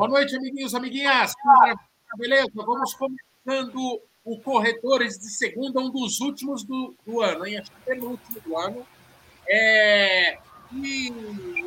Boa noite, amiguinhos, amiguinhas. Beleza? Vamos começando o Corredores de Segunda, um dos últimos do, do ano, hein? Acho que é penúltimo do ano. É... E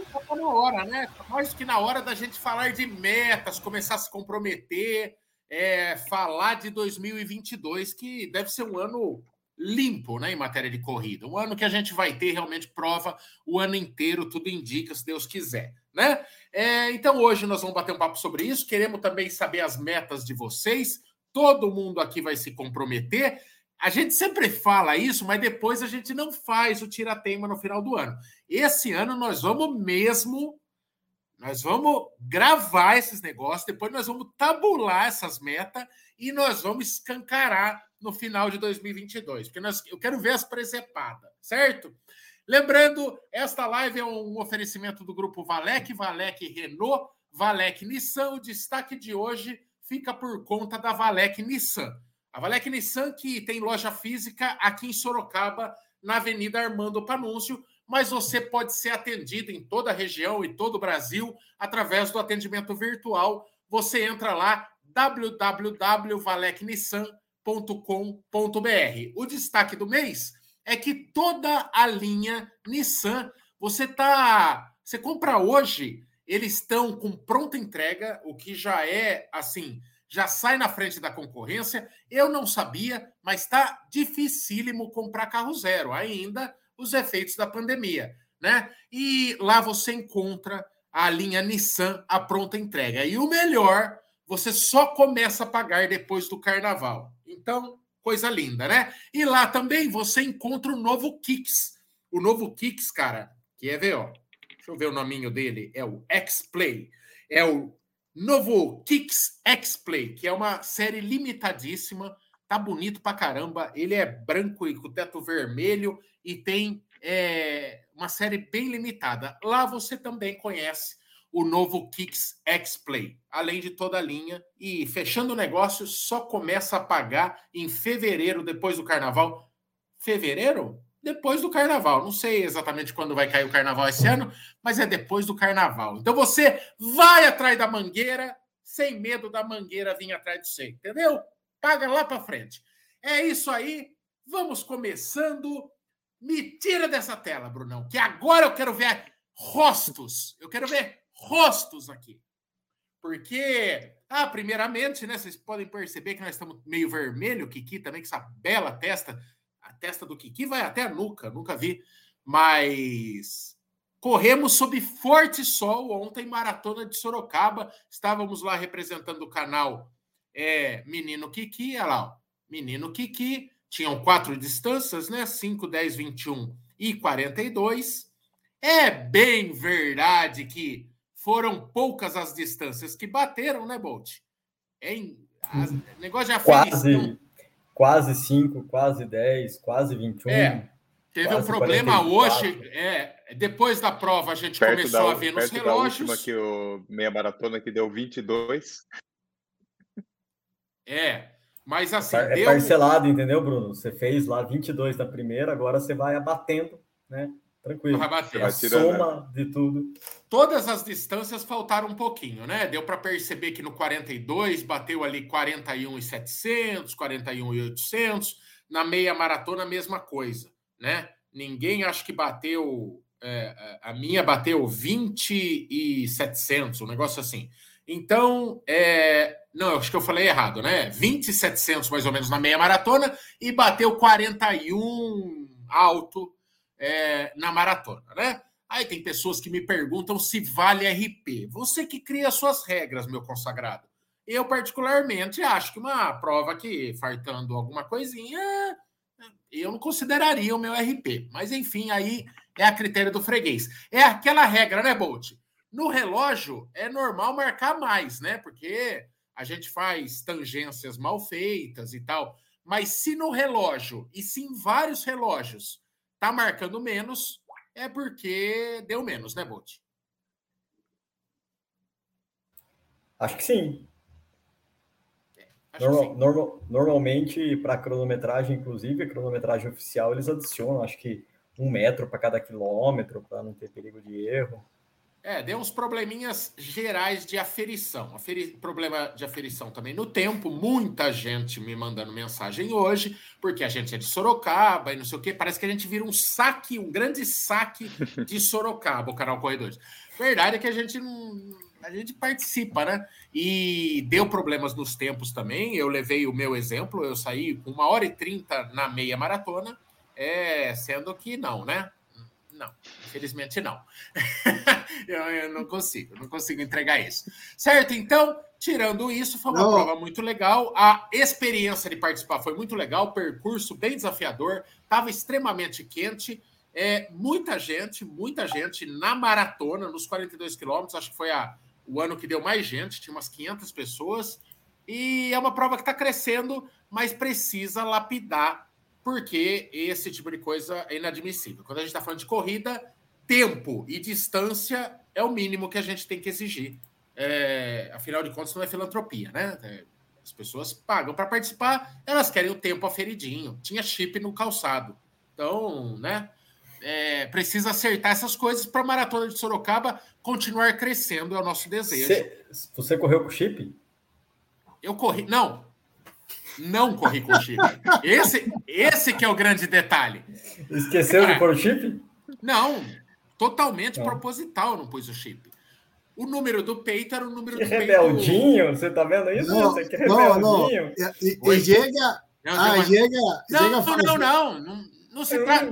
está na hora, né? Tá mais do que na hora da gente falar de metas, começar a se comprometer, é, falar de 2022, que deve ser um ano limpo né, em matéria de corrida. Um ano que a gente vai ter realmente prova o ano inteiro, tudo indica, se Deus quiser. Né? É, então, hoje nós vamos bater um papo sobre isso. Queremos também saber as metas de vocês. Todo mundo aqui vai se comprometer. A gente sempre fala isso, mas depois a gente não faz o tira-teima no final do ano. Esse ano nós vamos mesmo nós vamos gravar esses negócios, depois nós vamos tabular essas metas e nós vamos escancarar no final de 2022, porque nós, eu quero ver as presepadas, certo? Lembrando, esta live é um oferecimento do grupo Valec, Valec Renault, Valec Nissan. O destaque de hoje fica por conta da Valec Nissan. A Valec Nissan que tem loja física aqui em Sorocaba, na Avenida Armando Panúncio, mas você pode ser atendido em toda a região e todo o Brasil através do atendimento virtual. Você entra lá www.valecnissan.com.br. O destaque do mês é que toda a linha Nissan, você tá, você compra hoje, eles estão com pronta entrega, o que já é assim, já sai na frente da concorrência. Eu não sabia, mas está dificílimo comprar carro zero ainda os efeitos da pandemia, né? E lá você encontra a linha Nissan a pronta entrega. E o melhor, você só começa a pagar depois do carnaval. Então, coisa linda, né? E lá também você encontra o novo Kicks. O novo Kicks, cara, que é ó. Deixa eu ver o nominho dele, é o X-Play. É o novo Kicks X-Play, que é uma série limitadíssima, tá bonito pra caramba. Ele é branco e com teto vermelho e tem é, uma série bem limitada. Lá você também conhece o novo Kicks X-Play, além de toda a linha. E fechando o negócio, só começa a pagar em fevereiro, depois do carnaval. Fevereiro? Depois do carnaval. Não sei exatamente quando vai cair o carnaval esse ano, mas é depois do carnaval. Então você vai atrás da mangueira, sem medo da mangueira vir atrás de você, entendeu? Paga lá para frente. É isso aí. Vamos começando me tira dessa tela, Brunão, que agora eu quero ver rostos. Eu quero ver rostos aqui. Porque, ah, primeiramente, né, vocês podem perceber que nós estamos meio vermelho, o Kiki também, com essa bela testa. A testa do Kiki vai até a nuca, nunca vi. Mas corremos sob forte sol ontem, maratona de Sorocaba. Estávamos lá representando o canal é, Menino Kiki, olha lá, ó, Menino Kiki tinham quatro distâncias, né? 5, 10, 21 e 42. É bem verdade que foram poucas as distâncias que bateram, né, Bolt? É em, uhum. negócio de aferição. Quase 5, quase 10, quase 21. É, teve um problema 44. hoje. É, depois da prova, a gente perto começou da, a ver nos relógios. Da última que o meia maratona que deu 22. É, mas assim. É deu... parcelado, entendeu, Bruno? Você fez lá 22 na primeira, agora você vai abatendo, né? Tranquilo. A soma de tudo. Todas as distâncias faltaram um pouquinho, né? Deu para perceber que no 42 bateu ali 41 e 700, 41 e 800. Na meia maratona, a mesma coisa, né? Ninguém acho que bateu. É, a minha bateu 20 e 700, um negócio assim. Então, é, não, acho que eu falei errado, né? 20,700 mais ou menos na meia maratona e bateu 41 alto é, na maratona, né? Aí tem pessoas que me perguntam se vale RP. Você que cria suas regras, meu consagrado. Eu, particularmente, acho que uma prova que, fartando alguma coisinha, eu não consideraria o meu RP. Mas, enfim, aí é a critério do freguês. É aquela regra, né, Bolt? No relógio é normal marcar mais, né? Porque a gente faz tangências mal feitas e tal. Mas se no relógio, e se em vários relógios, tá marcando menos, é porque deu menos, né, Bolt? Acho que sim. É, Normal, sim. Normal, normalmente, para cronometragem, inclusive, a cronometragem oficial, eles adicionam, acho que um metro para cada quilômetro, para não ter perigo de erro. É, deu uns probleminhas gerais de aferição. Aferi... Problema de aferição também no tempo. Muita gente me mandando mensagem hoje, porque a gente é de Sorocaba e não sei o quê. Parece que a gente vira um saque, um grande saque de Sorocaba, o canal Corredores. Verdade é que a gente não. A gente participa, né? E deu problemas nos tempos também. Eu levei o meu exemplo, eu saí com uma hora e trinta na meia maratona, é, sendo que não, né? Não, infelizmente não. eu, eu, não consigo, não consigo entregar isso. Certo? Então, tirando isso, foi uma prova muito legal. A experiência de participar foi muito legal, percurso bem desafiador, estava extremamente quente. É, muita gente, muita gente na maratona, nos 42 quilômetros, acho que foi a, o ano que deu mais gente, tinha umas 500 pessoas. E é uma prova que está crescendo, mas precisa lapidar porque esse tipo de coisa é inadmissível. Quando a gente está falando de corrida, tempo e distância é o mínimo que a gente tem que exigir. É, afinal de contas, não é filantropia, né? É, as pessoas pagam para participar, elas querem o tempo aferidinho. Tinha chip no calçado. Então, né? É, precisa acertar essas coisas para a maratona de Sorocaba continuar crescendo, é o nosso desejo. Você, você correu com chip? Eu corri. Não, não corri com chip. Esse, esse que é o grande detalhe. Esqueceu de pôr o chip? Não, totalmente não. proposital não pus o chip. O número do peito era o número que do rebeldinho, peito. você tá vendo isso? Não, você que rebeldinho. Não, não. E, e chega... Não, ah, chega, não, chega não, não, não, não, não se trata...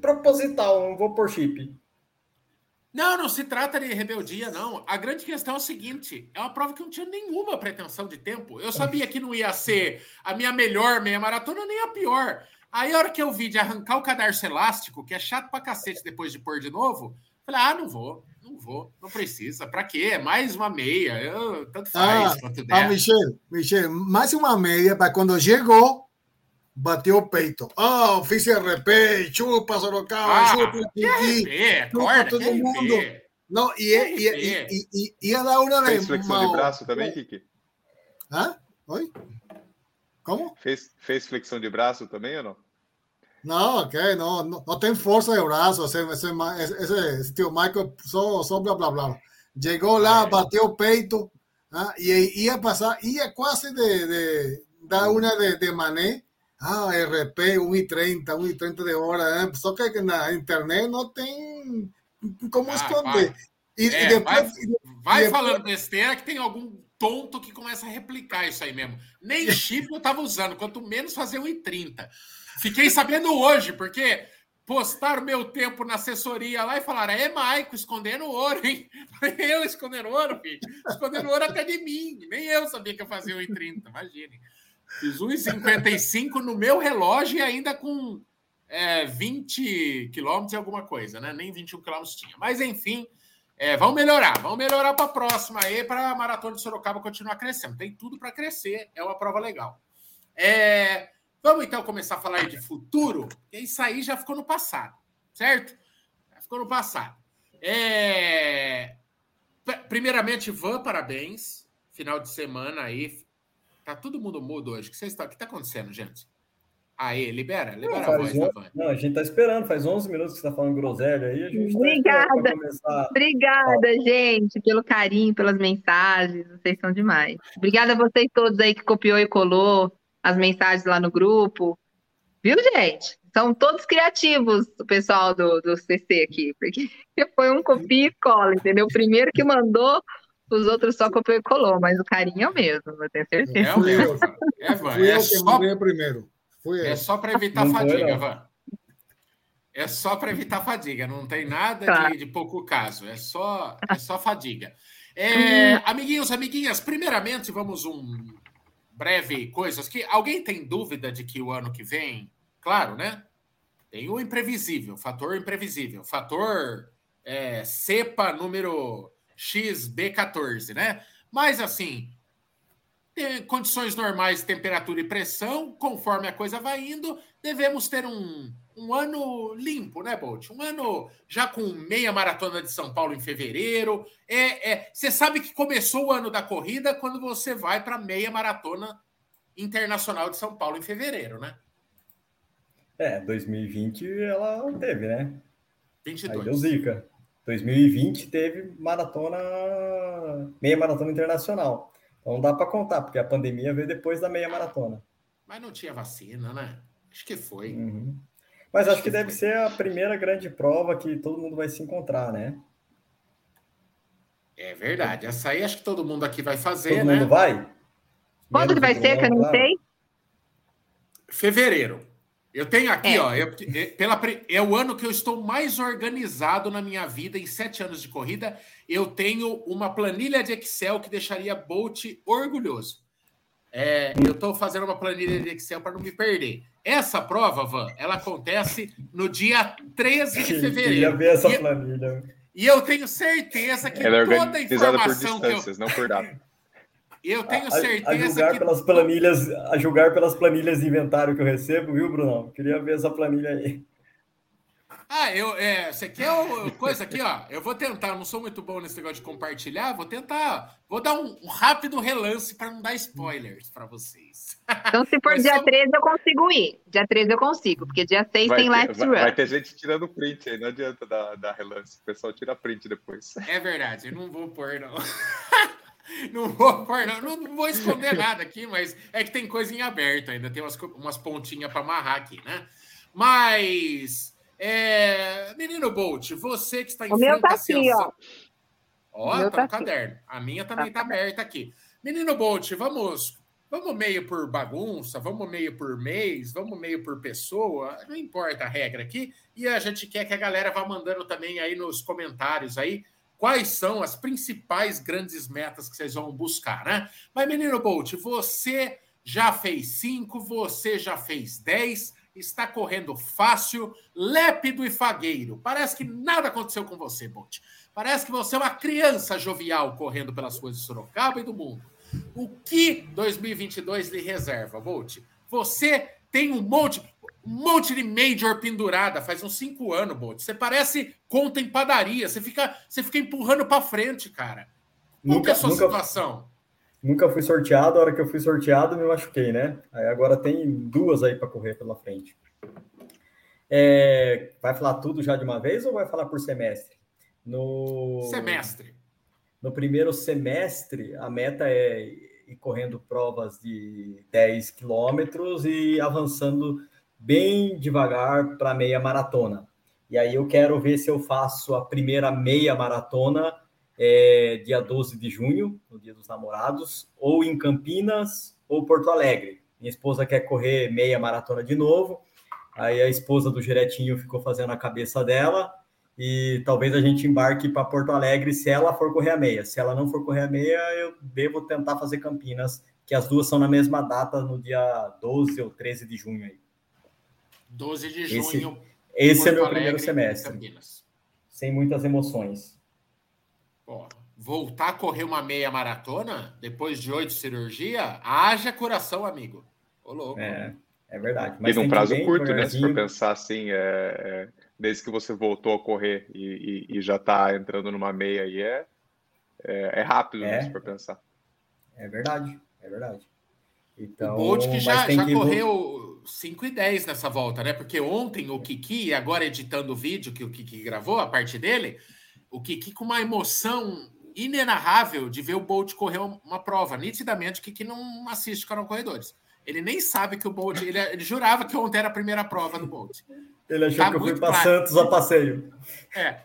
Proposital, não vou pôr chip. Não, não se trata de rebeldia, não. A grande questão é o seguinte: é uma prova que não tinha nenhuma pretensão de tempo. Eu sabia que não ia ser a minha melhor meia maratona, nem a pior. Aí, a hora que eu vi de arrancar o cadarço elástico, que é chato pra cacete depois de pôr de novo, falei: ah, não vou, não vou, não precisa. Pra quê? É mais uma meia. Eu, tanto faz ah, quanto der. Ah, Michel, Michel, mais uma meia para quando chegou bateu o peito. Ah, oh, fiz RP, chupa Sorocaba, ah, chupa Piqui, chupa todo mundo. Não, e, e, e, e, ia dar uma de. Fez flexão de braço também, Kiki? Hã? Oi? Como? Fez, fez flexão de braço também ou não? Não, ok, não, não, não tem força de braço. Esse, esse, esse, esse tio Michael só, só blá blá blá. Chegou lá, bateu o peito ah, e ia passar, ia quase de, de dar uma de, de mané ah, RP 1,30, 1,30 de hora, né? Só que na internet não tem como ah, esconder. Vai. E, é, e depois, vai, vai depois... falando besteira que tem algum tonto que começa a replicar isso aí mesmo. Nem chip eu tava usando, quanto menos fazer 1,30. Fiquei sabendo hoje, porque postaram meu tempo na assessoria lá e falaram: é Maico escondendo ouro, hein? Eu escondendo ouro, filho. Escondendo ouro até de mim. Nem eu sabia que eu fazia 1,30, imagine. Fiz 1,55 no meu relógio e ainda com é, 20 quilômetros e alguma coisa, né? Nem 21 quilômetros tinha. Mas, enfim, é, vamos melhorar. Vamos melhorar para a próxima aí, para a Maratona de Sorocaba continuar crescendo. Tem tudo para crescer, é uma prova legal. É, vamos então começar a falar de futuro. Isso aí já ficou no passado, certo? Já ficou no passado. É, primeiramente, Van, parabéns. Final de semana aí, Tá todo mundo mudo hoje. O que está, que tá acontecendo, gente? Aí, libera, libera não, a voz um... Não, a gente tá esperando, faz 11 minutos que você tá falando groselha aí. A gente tá Obrigada. Tá Obrigada, ah. gente, pelo carinho, pelas mensagens. Vocês são demais. Obrigada a vocês todos aí que copiou e colou as mensagens lá no grupo. Viu, gente? São todos criativos, o pessoal do, do CC aqui, porque foi um copia e cola, entendeu? O primeiro que mandou os outros só copiou e colou, mas o carinho é o mesmo, eu tenho certeza. É o mesmo, é, Van. Fui é eu só... primeiro. Fui é só para evitar não fadiga, Van. É só para evitar fadiga, não tem nada tá. de, de, pouco caso, é só, é só fadiga. É, amiguinhos, amiguinhas, primeiramente vamos um breve coisas que alguém tem dúvida de que o ano que vem, claro, né? Tem o imprevisível, fator imprevisível, fator é, cepa número XB14, né? Mas assim, condições normais, temperatura e pressão, conforme a coisa vai indo, devemos ter um, um ano limpo, né, Bolt? Um ano já com meia maratona de São Paulo em fevereiro. É, é, você sabe que começou o ano da corrida quando você vai para meia maratona internacional de São Paulo em fevereiro, né? É, 2020 ela teve, né? 22. Aí deu zica. 2020 teve maratona, meia maratona internacional. Então não dá para contar, porque a pandemia veio depois da meia maratona. Mas não tinha vacina, né? Acho que foi. Uhum. Mas acho que deve ser a primeira grande prova que todo mundo vai se encontrar, né? É verdade. Essa aí acho que todo mundo aqui vai fazer, todo né? Todo mundo vai? Quando que vai ser, que eu não sei? Fevereiro. Eu tenho aqui, é. ó, eu, é, pela, é o ano que eu estou mais organizado na minha vida, em sete anos de corrida. Eu tenho uma planilha de Excel que deixaria Bolt orgulhoso. É, eu estou fazendo uma planilha de Excel para não me perder. Essa prova, Van, ela acontece no dia 13 de fevereiro. Eu queria ver essa e, planilha. E eu tenho certeza que ela é toda a informação por que eu... não por data. Eu tenho certeza a, a julgar que... pelas planilhas, a julgar pelas planilhas de inventário que eu recebo, viu, Bruno? Queria ver essa planilha aí. Ah, eu, é, você quer coisa aqui, ó? Eu vou tentar, não sou muito bom nesse negócio de compartilhar, vou tentar, vou dar um, um rápido relance para não dar spoilers para vocês. Então, se for dia só... 13, eu consigo ir. Dia 13 eu consigo, porque dia 6 vai tem ter, Let's vai, Run. Vai ter gente tirando print aí, não adianta dar, dar relance, o pessoal tira print depois. É verdade, eu não vou pôr, não. Não vou, não, não vou esconder nada aqui, mas é que tem coisa em aberto ainda, tem umas, umas pontinhas para amarrar aqui, né? Mas, é, menino Bolt, você que está em o meu tá aqui, ó. Ó, tá, tá no caderno. A minha também tá, tá aberta aqui. Menino Bolt, vamos, vamos meio por bagunça, vamos meio por mês, vamos meio por pessoa, não importa a regra aqui. E a gente quer que a galera vá mandando também aí nos comentários aí quais são as principais grandes metas que vocês vão buscar, né? Mas, menino Bolt, você já fez cinco, você já fez dez, está correndo fácil, lépido e fagueiro. Parece que nada aconteceu com você, Bolt. Parece que você é uma criança jovial correndo pelas ruas de Sorocaba e do mundo. O que 2022 lhe reserva, Bolt? Você tem um monte um monte de major pendurada, faz uns cinco anos, Bolt. Você parece conta em padaria, você fica, você fica empurrando para frente, cara. Qual nunca, é a sua nunca, situação? Nunca fui sorteado, a hora que eu fui sorteado, me machuquei, né? Aí agora tem duas aí para correr pela frente. É, vai falar tudo já de uma vez ou vai falar por semestre? No semestre. No primeiro semestre, a meta é ir correndo provas de 10 quilômetros e avançando bem devagar para meia maratona. E aí eu quero ver se eu faço a primeira meia maratona é, dia 12 de junho, no Dia dos Namorados, ou em Campinas ou Porto Alegre. Minha esposa quer correr meia maratona de novo. Aí a esposa do Giretinho ficou fazendo a cabeça dela e talvez a gente embarque para Porto Alegre se ela for correr a meia. Se ela não for correr a meia, eu devo tentar fazer Campinas, que as duas são na mesma data, no dia 12 ou 13 de junho aí. 12 de junho. Esse, esse é meu primeiro semestre. Sem muitas emoções. voltar a correr uma meia maratona depois de oito cirurgia, haja coração, amigo. Ô, louco. É, é verdade. Mas e num prazo curto, né? Se for pensar assim, é, é, desde que você voltou a correr e, e, e já está entrando numa meia aí, é, é, é rápido, né, é, se for pensar. É verdade, é verdade. Então, o Bolt que já, já que... correu 5 e 10 nessa volta, né? Porque ontem o Kiki, agora editando o vídeo que o Kiki gravou, a parte dele, o Kiki com uma emoção inenarrável de ver o Bolt correr uma prova. Nitidamente, o Kiki não assiste canal Corredores. Ele nem sabe que o Bolt. Ele, ele, jurava que ontem era a primeira prova do Bolt. Ele achou tá que eu fui para Santos a passeio. É.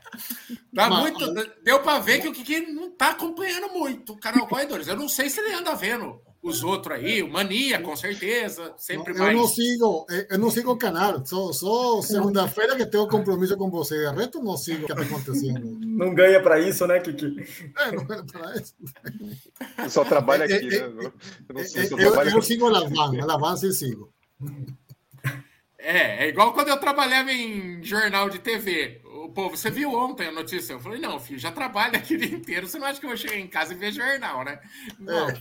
Tá muito, deu para ver que o Kiki não tá acompanhando muito o canal Corredores. Eu não sei se ele anda vendo os outros aí, o Mania, com certeza, sempre eu mais. Não sigo, eu não sigo o canal, só, só segunda-feira que tenho compromisso com você, o resto não sigo o que está acontecendo. Não ganha para isso, né, Kiki? É, não ganha para isso. Só trabalha aqui, é, né? Eu, não sei, eu, eu, eu sigo a Lavan, a Lavan sim sigo. É, é igual quando eu trabalhava em jornal de TV. O povo, você viu ontem a notícia? Eu falei, não, filho, já trabalho aqui o dia inteiro. Você não acha que eu vou chegar em casa e ver jornal, né? Não. É.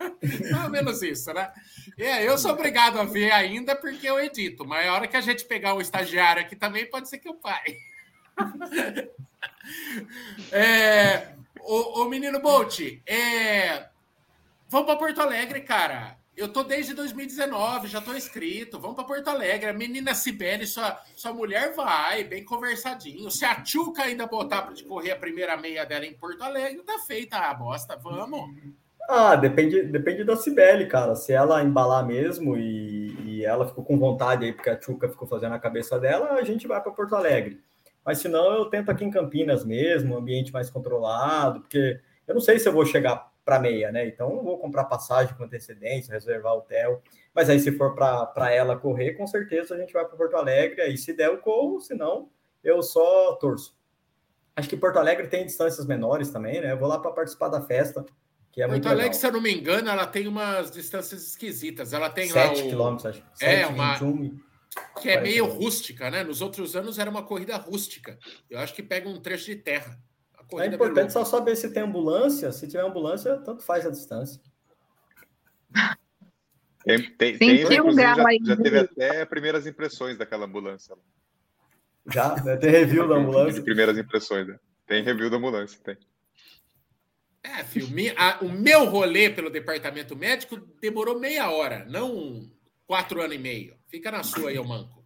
Ou menos isso, né? É, eu sou obrigado a ver ainda porque eu edito, mas a hora que a gente pegar um estagiário aqui também pode ser que eu pare. É, o, o menino Bolt, é, vamos para Porto Alegre, cara. Eu tô desde 2019, já tô inscrito. Vamos para Porto Alegre. A menina Sibeli, sua, sua mulher vai, bem conversadinho. Se a Tchuca ainda botar para correr a primeira meia dela em Porto Alegre, tá feita a bosta. Vamos. Ah, depende, depende da Cibele, cara. Se ela embalar mesmo e, e ela ficou com vontade aí, porque a Tchuca ficou fazendo a cabeça dela, a gente vai para Porto Alegre. Mas se não, eu tento aqui em Campinas mesmo, ambiente mais controlado, porque eu não sei se eu vou chegar para meia, né? Então eu vou comprar passagem com antecedência, reservar hotel. Mas aí, se for para ela correr, com certeza a gente vai para Porto Alegre. Aí, se der, eu corro, se não, eu só torço. Acho que Porto Alegre tem distâncias menores também, né? Eu vou lá para participar da festa. Que é Porto Alegre, legal. se eu não me engano, ela tem umas distâncias esquisitas. Ela tem 7 lá. 7 quilômetros, acho. 7, é, uma. 21, que é meio rústica, né? Nos outros anos era uma corrida rústica. Eu acho que pega um trecho de terra. É importante só saber se tem ambulância. Se tiver ambulância, tanto faz a distância. Tem, tem, tem um já, já, teve até primeiras impressões daquela ambulância. Já? Tem review da ambulância? De primeiras impressões, né? Tem review da ambulância, tem. É, filme, a, o meu rolê pelo departamento médico demorou meia hora, não quatro anos e meio. Fica na sua aí, ô manco.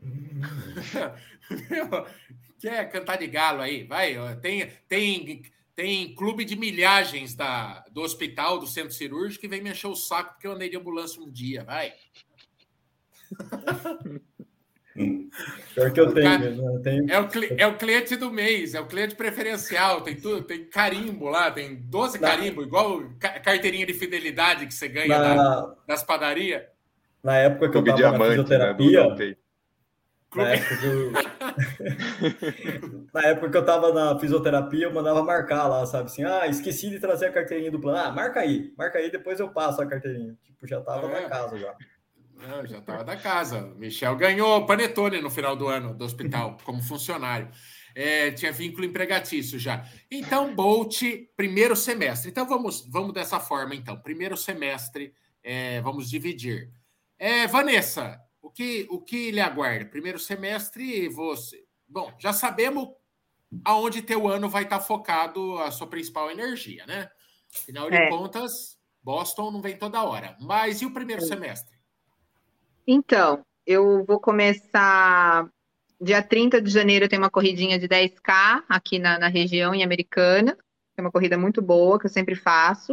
Quer cantar de galo aí? Vai, tem, tem, tem clube de milhagens da, do hospital, do centro cirúrgico, que vem me encher o saco porque eu andei de ambulância um dia, vai. Pior que eu tenho, né? tenho. É, o, é o cliente do mês, é o cliente preferencial, tem tudo, tem carimbo lá, tem 12 Na... carimbo, igual carteirinha de fidelidade que você ganha Na... na, nas padarias. Na época que eu estava na né, fisioterapia, né? Na época, que eu... na época que eu tava na fisioterapia, eu mandava marcar lá, sabe? Assim, ah, esqueci de trazer a carteirinha do plano. Ah, marca aí, marca aí, depois eu passo a carteirinha. Tipo, já tava é. na casa já. Não, já tava da casa. Michel ganhou panetone no final do ano do hospital, como funcionário. É, tinha vínculo empregatício já. Então, Bolt, primeiro semestre. Então, vamos, vamos dessa forma, então. Primeiro semestre, é, vamos dividir. É, Vanessa, o que, o que lhe aguarda? Primeiro semestre, você. Bom, já sabemos aonde teu ano vai estar focado a sua principal energia, né? Afinal de é. contas, Boston não vem toda hora. Mas e o primeiro é. semestre? Então, eu vou começar. Dia 30 de janeiro tem uma corridinha de 10K aqui na, na região, em Americana. É uma corrida muito boa, que eu sempre faço.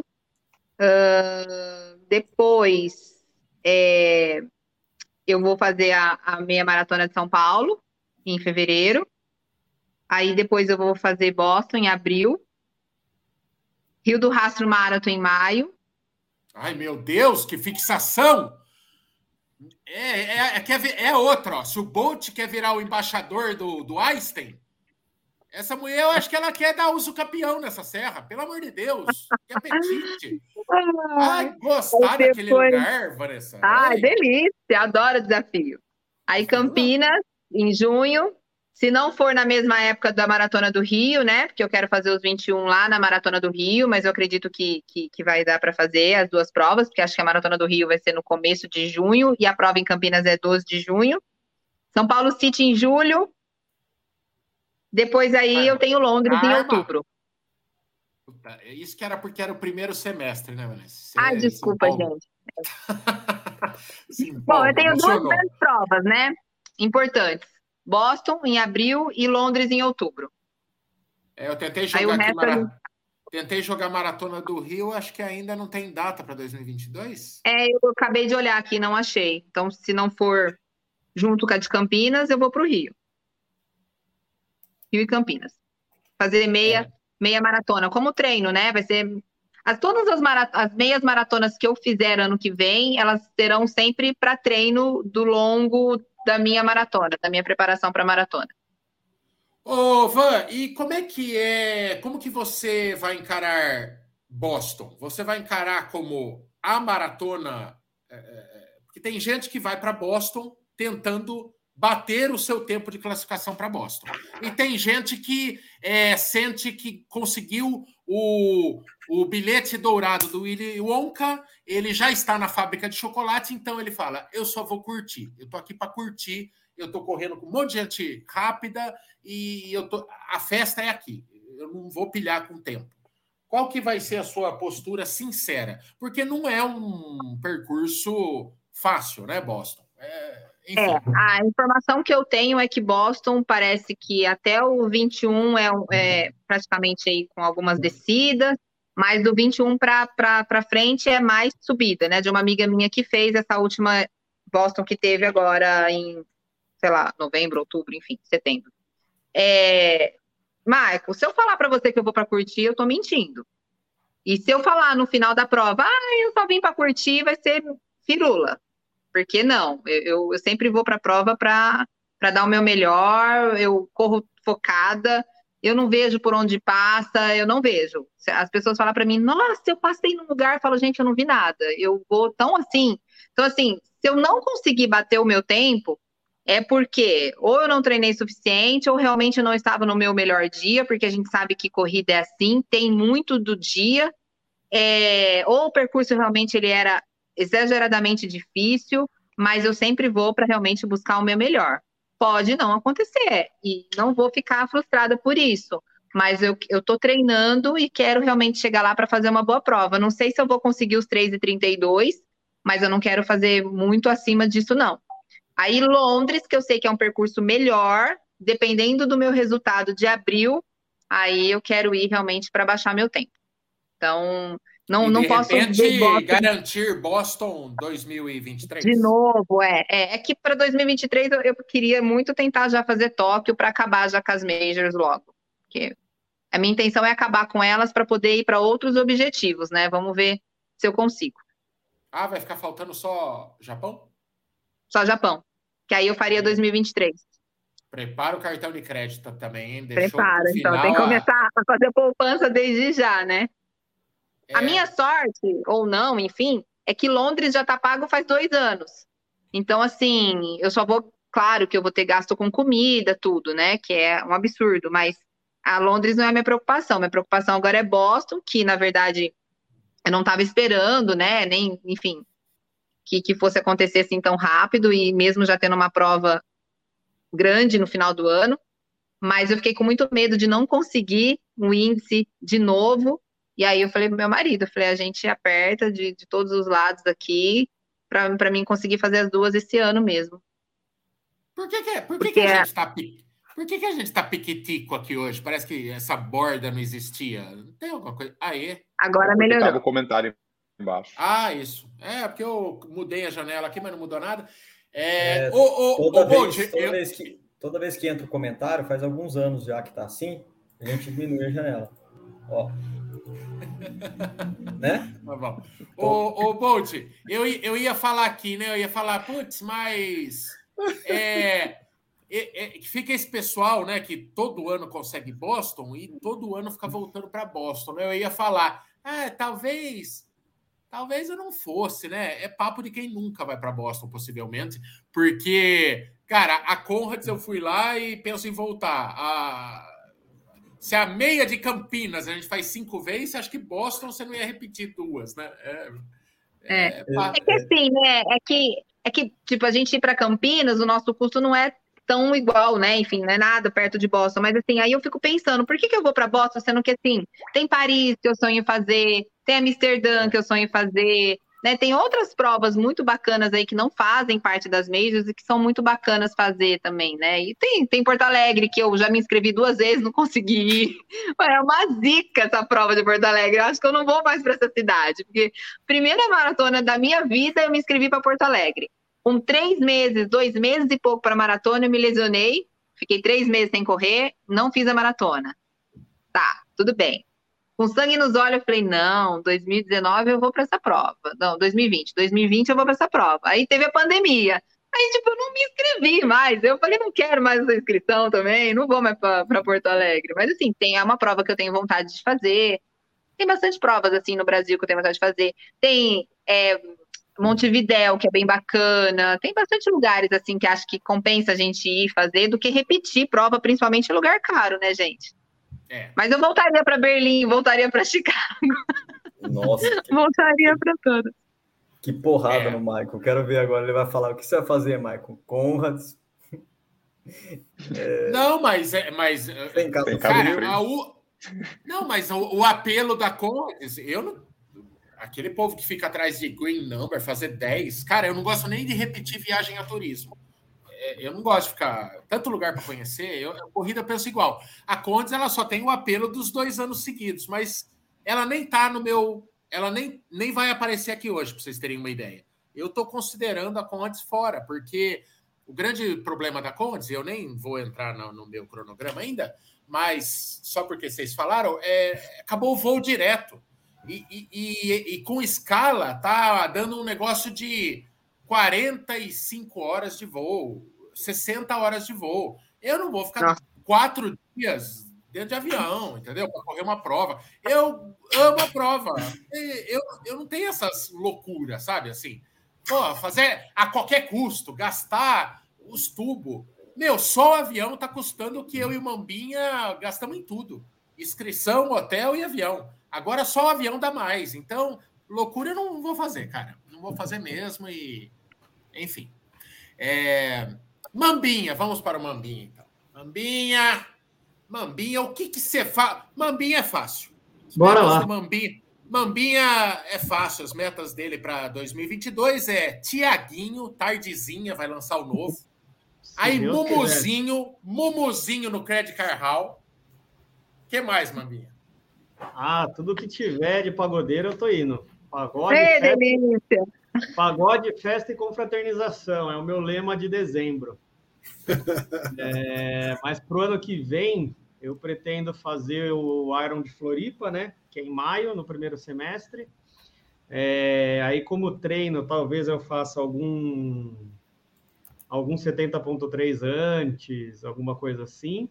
Uh, depois, é, eu vou fazer a, a meia maratona de São Paulo em fevereiro. Aí depois eu vou fazer Boston em abril. Rio do Rastro Marathon em maio. Ai, meu Deus, que fixação! É, é, é, é outra, ó. Se o Bolt quer virar o embaixador do, do Einstein, essa mulher, eu acho que ela quer dar uso campeão nessa serra, pelo amor de Deus. Que apetite. Ai, gostar depois... daquele lugar, Vanessa. Ai, Ai, delícia, adoro desafio. Aí Campinas, em junho. Se não for na mesma época da Maratona do Rio, né? Porque eu quero fazer os 21 lá na Maratona do Rio, mas eu acredito que, que, que vai dar para fazer as duas provas, porque acho que a Maratona do Rio vai ser no começo de junho e a prova em Campinas é 12 de junho. São Paulo City em julho, depois aí eu tenho Londres em outubro. Puta, isso que era porque era o primeiro semestre, né, Vanessa? Ah, desculpa, gente. Sim, Bom, eu tenho duas grandes provas, né? Importantes. Boston em abril e Londres em outubro. É, eu tentei jogar aqui mara... Tentei jogar Maratona do Rio, acho que ainda não tem data para 2022. É, eu acabei de olhar aqui, não achei. Então, se não for junto com a de Campinas, eu vou para o Rio. Rio e Campinas. Fazer meia, é. meia maratona, como treino, né? Vai ser. As, todas as, as meias maratonas que eu fizer ano que vem, elas serão sempre para treino do longo da minha maratona, da minha preparação para maratona. Ô, Van, e como é que é? Como que você vai encarar Boston? Você vai encarar como a maratona? É, é, é porque tem gente que vai para Boston tentando bater o seu tempo de classificação para Boston. E tem gente que é, sente que conseguiu o, o bilhete dourado do Willy Wonka, ele já está na fábrica de chocolate, então ele fala: eu só vou curtir, eu tô aqui para curtir, eu tô correndo com um monte de gente rápida e eu tô, a festa é aqui, eu não vou pilhar com o tempo. qual que vai ser a sua postura sincera? Porque não é um percurso fácil, né, Boston? É, é, a informação que eu tenho é que Boston parece que até o 21 é, é praticamente aí com algumas descidas, mas do 21 para frente é mais subida, né? De uma amiga minha que fez essa última Boston que teve agora em, sei lá, novembro, outubro, enfim, setembro. É, Michael, se eu falar para você que eu vou para curtir, eu estou mentindo. E se eu falar no final da prova, ah, eu só vim para curtir, vai ser firula. Porque não, eu, eu sempre vou para a prova para dar o meu melhor, eu corro focada, eu não vejo por onde passa, eu não vejo. As pessoas falam para mim, nossa, eu passei num lugar, eu falo, gente, eu não vi nada. Eu vou tão assim. Então, assim, se eu não conseguir bater o meu tempo, é porque ou eu não treinei suficiente, ou realmente não estava no meu melhor dia, porque a gente sabe que corrida é assim, tem muito do dia, é, ou o percurso realmente ele era exageradamente difícil, mas eu sempre vou para realmente buscar o meu melhor. Pode não acontecer, e não vou ficar frustrada por isso, mas eu estou treinando e quero realmente chegar lá para fazer uma boa prova. Não sei se eu vou conseguir os 3,32, mas eu não quero fazer muito acima disso, não. Aí Londres, que eu sei que é um percurso melhor, dependendo do meu resultado de abril, aí eu quero ir realmente para baixar meu tempo. Então, não, e não posso Boston... garantir Boston 2023. De novo, é. É, é que para 2023 eu, eu, queria muito tentar já fazer Tóquio para acabar já com as majors logo. Porque a minha intenção é acabar com elas para poder ir para outros objetivos, né? Vamos ver se eu consigo. Ah, vai ficar faltando só Japão? Só Japão. Que aí eu faria 2023. Prepara o cartão de crédito também, hein? Prepara, então. Tem que começar a fazer poupança desde já, né? É. A minha sorte, ou não, enfim, é que Londres já está pago faz dois anos. Então, assim, eu só vou. Claro que eu vou ter gasto com comida, tudo, né? Que é um absurdo, mas a Londres não é a minha preocupação. Minha preocupação agora é Boston, que na verdade eu não estava esperando, né? Nem, enfim, que, que fosse acontecer assim tão rápido e mesmo já tendo uma prova grande no final do ano. Mas eu fiquei com muito medo de não conseguir um índice de novo e aí eu falei pro meu marido, eu falei, a gente aperta de, de todos os lados aqui para mim conseguir fazer as duas esse ano mesmo. Por que, que, por que, Porque que a gente está por que, que a gente está piquitico aqui hoje? Parece que essa borda não existia. Tem alguma coisa? Aê. Agora melhorou. Tava o comentário embaixo. Ah, isso. É, porque eu mudei a janela aqui, mas não mudou nada. É, é, toda, vez, toda, eu... vez que, toda vez que entra o comentário, faz alguns anos já que está assim, a gente diminui a janela. Ó né? Mas bom. Ô, ô Bolt, eu, eu ia falar aqui, né? Eu ia falar, putz, mas é, é, é, fica esse pessoal, né, que todo ano consegue Boston e todo ano fica voltando para Boston. Né? Eu ia falar, ah, talvez, talvez eu não fosse, né? É papo de quem nunca vai para Boston, possivelmente, porque, cara, a Conrads eu fui lá e penso em voltar. A se a meia de Campinas a gente faz cinco vezes, acho que Boston você não ia repetir duas, né? É, é, é, é que assim, né? É que, é que, tipo, a gente ir para Campinas, o nosso custo não é tão igual, né? Enfim, não é nada perto de Boston. Mas assim, aí eu fico pensando, por que, que eu vou para Boston sendo que assim, tem Paris que eu sonho em fazer, tem Amsterdã que eu sonho em fazer, né, tem outras provas muito bacanas aí que não fazem parte das majors e que são muito bacanas fazer também, né? E tem, tem Porto Alegre, que eu já me inscrevi duas vezes, não consegui ir. É uma zica essa prova de Porto Alegre. Eu acho que eu não vou mais para essa cidade, porque primeira maratona da minha vida eu me inscrevi para Porto Alegre. Com três meses, dois meses e pouco para maratona, eu me lesionei, fiquei três meses sem correr, não fiz a maratona. Tá, tudo bem com sangue nos olhos, eu falei, não, 2019 eu vou para essa prova. Não, 2020. 2020 eu vou para essa prova. Aí teve a pandemia. Aí, tipo, eu não me inscrevi mais. Eu falei, não quero mais essa inscrição também, não vou mais para Porto Alegre. Mas, assim, tem é uma prova que eu tenho vontade de fazer. Tem bastante provas, assim, no Brasil que eu tenho vontade de fazer. Tem é, Montevidéu, que é bem bacana. Tem bastante lugares, assim, que acho que compensa a gente ir fazer do que repetir prova, principalmente em lugar caro, né, gente? É. Mas eu voltaria para Berlim, voltaria para Chicago. Nossa. Que... voltaria para todas. Que porrada é. no Michael. Quero ver agora. Ele vai falar o que você vai fazer, Michael. Conrads. É... Não, mas é, mas tem cara, cara a, Não, mas o, o apelo da Condes, eu não, aquele povo que fica atrás de green number, fazer 10, cara, eu não gosto nem de repetir viagem a turismo. É, eu não gosto de ficar tanto lugar para conhecer, eu, a corrida penso igual. A Condes ela só tem o apelo dos dois anos seguidos, mas ela nem tá no meu, ela nem, nem vai aparecer aqui hoje, para vocês terem uma ideia. Eu estou considerando a Condes fora, porque o grande problema da Condes, eu nem vou entrar no, no meu cronograma ainda, mas só porque vocês falaram, é, acabou o voo direto. E, e, e, e, com escala, tá dando um negócio de 45 horas de voo, 60 horas de voo. Eu não vou ficar Nossa. quatro dias dentro de avião, entendeu? Para correr uma prova. Eu amo a prova. Eu, eu não tenho essas loucuras, sabe? Assim, pô, fazer a qualquer custo, gastar os tubos. Meu, só o avião tá custando o que eu e o Mambinha gastamos em tudo: inscrição, hotel e avião. Agora só o avião dá mais. Então, loucura eu não vou fazer, cara. Não vou fazer mesmo e. Enfim. É... Mambinha, vamos para o Mambinha, então. Mambinha, Mambinha, o que que você faz? Mambinha é fácil. As Bora lá. Mambinha, Mambinha é fácil. As metas dele para 2022 é Tiaguinho, Tardezinha, vai lançar o novo. Aí Mumuzinho, Mumuzinho no Credit Car Hall. O que mais, Mambinha? Ah, tudo que tiver de pagodeiro eu tô indo. Pagode, festa, delícia. Pagode, festa e confraternização. É o meu lema de dezembro. é, mas pro ano que vem, eu pretendo fazer o Iron de Floripa, né? Que é em maio, no primeiro semestre. É, aí, como treino, talvez eu faça algum algum 70.3 antes, alguma coisa assim.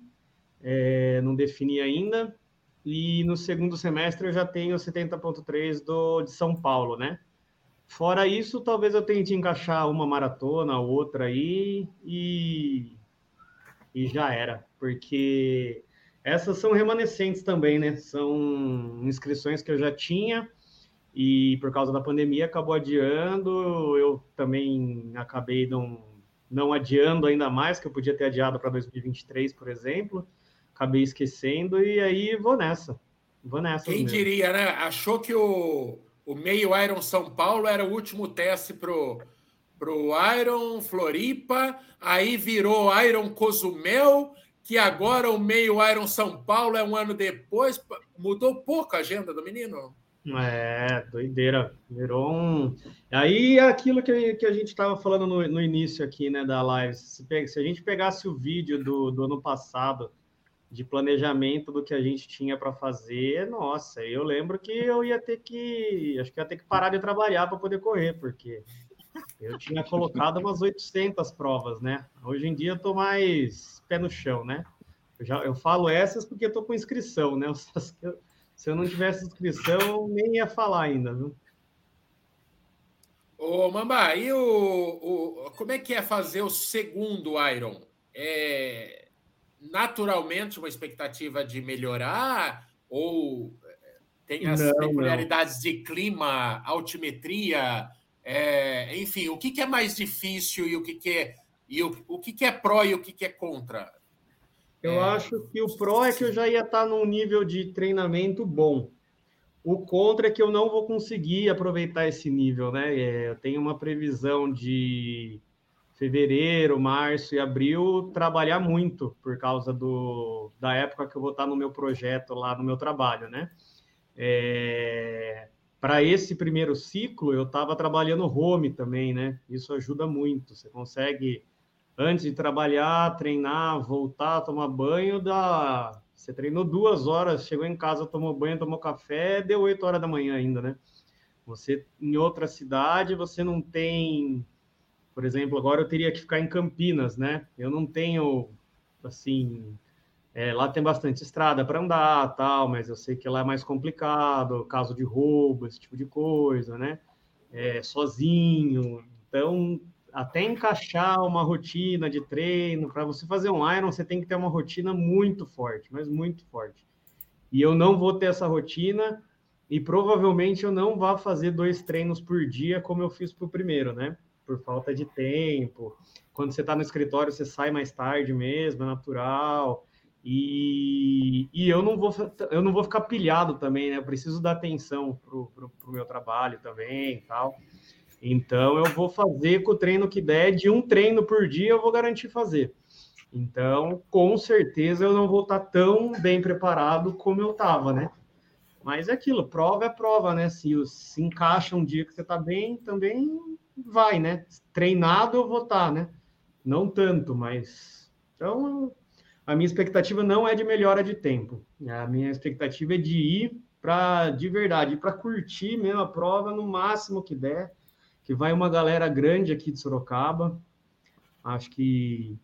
É, não defini ainda. E no segundo semestre eu já tenho 70.3 do de São Paulo, né? Fora isso, talvez eu tente encaixar uma maratona, outra aí e e já era, porque essas são remanescentes também, né? São inscrições que eu já tinha e por causa da pandemia acabou adiando. Eu também acabei não, não adiando ainda mais, que eu podia ter adiado para 2023, por exemplo acabei esquecendo e aí vou nessa. Vou nessa. Quem mesmo. diria, né? Achou que o, o meio Iron São Paulo era o último teste pro pro Iron Floripa, aí virou Iron Cozumel, que agora o meio Iron São Paulo é um ano depois. Mudou pouco a agenda do menino? É, doideira. Virou um. Aí é aquilo que, que a gente estava falando no, no início aqui, né, da live. Se, se a gente pegasse o vídeo do, do ano passado de planejamento do que a gente tinha para fazer, nossa, eu lembro que eu ia ter que, acho que ia ter que parar de trabalhar para poder correr, porque eu tinha colocado umas 800 provas, né? Hoje em dia eu tô mais pé no chão, né? Eu, já, eu falo essas porque eu tô com inscrição, né? Se eu não tivesse inscrição, nem ia falar ainda, viu? Ô, Mamba, e o, o, como é que é fazer o segundo Iron? É, naturalmente uma expectativa de melhorar ou eh, tem as não, peculiaridades não. de clima, altimetria, é, enfim, o que, que, é mais difícil e o que, que é e o, o que, que é pró e o que, é contra? Eu é... acho que o pró é que eu já ia estar num nível de treinamento bom. O contra é que eu não vou conseguir aproveitar esse nível, né? É, eu tenho uma previsão de fevereiro, março e abril trabalhar muito por causa do, da época que eu vou estar no meu projeto lá no meu trabalho, né? É, Para esse primeiro ciclo, eu estava trabalhando home também, né? Isso ajuda muito. Você consegue, antes de trabalhar, treinar, voltar, tomar banho, dá... você treinou duas horas, chegou em casa, tomou banho, tomou café, deu oito horas da manhã ainda, né? Você, em outra cidade, você não tem por exemplo, agora eu teria que ficar em Campinas, né? Eu não tenho, assim, é, lá tem bastante estrada para andar, tal, mas eu sei que lá é mais complicado, caso de roubo, esse tipo de coisa, né? É, sozinho. Então, até encaixar uma rotina de treino, para você fazer um Iron, você tem que ter uma rotina muito forte, mas muito forte. E eu não vou ter essa rotina e provavelmente eu não vou fazer dois treinos por dia como eu fiz para o primeiro, né? Por falta de tempo. Quando você está no escritório, você sai mais tarde mesmo, é natural. E, e eu, não vou, eu não vou ficar pilhado também, né? Eu preciso dar atenção pro, pro meu trabalho também e tal. Então eu vou fazer com o treino que der, de um treino por dia eu vou garantir fazer. Então, com certeza eu não vou estar tão bem preparado como eu estava, né? Mas é aquilo, prova é prova, né? Se, se encaixa um dia que você está bem, também vai, né? Treinado eu vou estar, né? Não tanto, mas. Então, a minha expectativa não é de melhora de tempo. A minha expectativa é de ir para, de verdade, para curtir mesmo a prova no máximo que der. Que vai uma galera grande aqui de Sorocaba. Acho que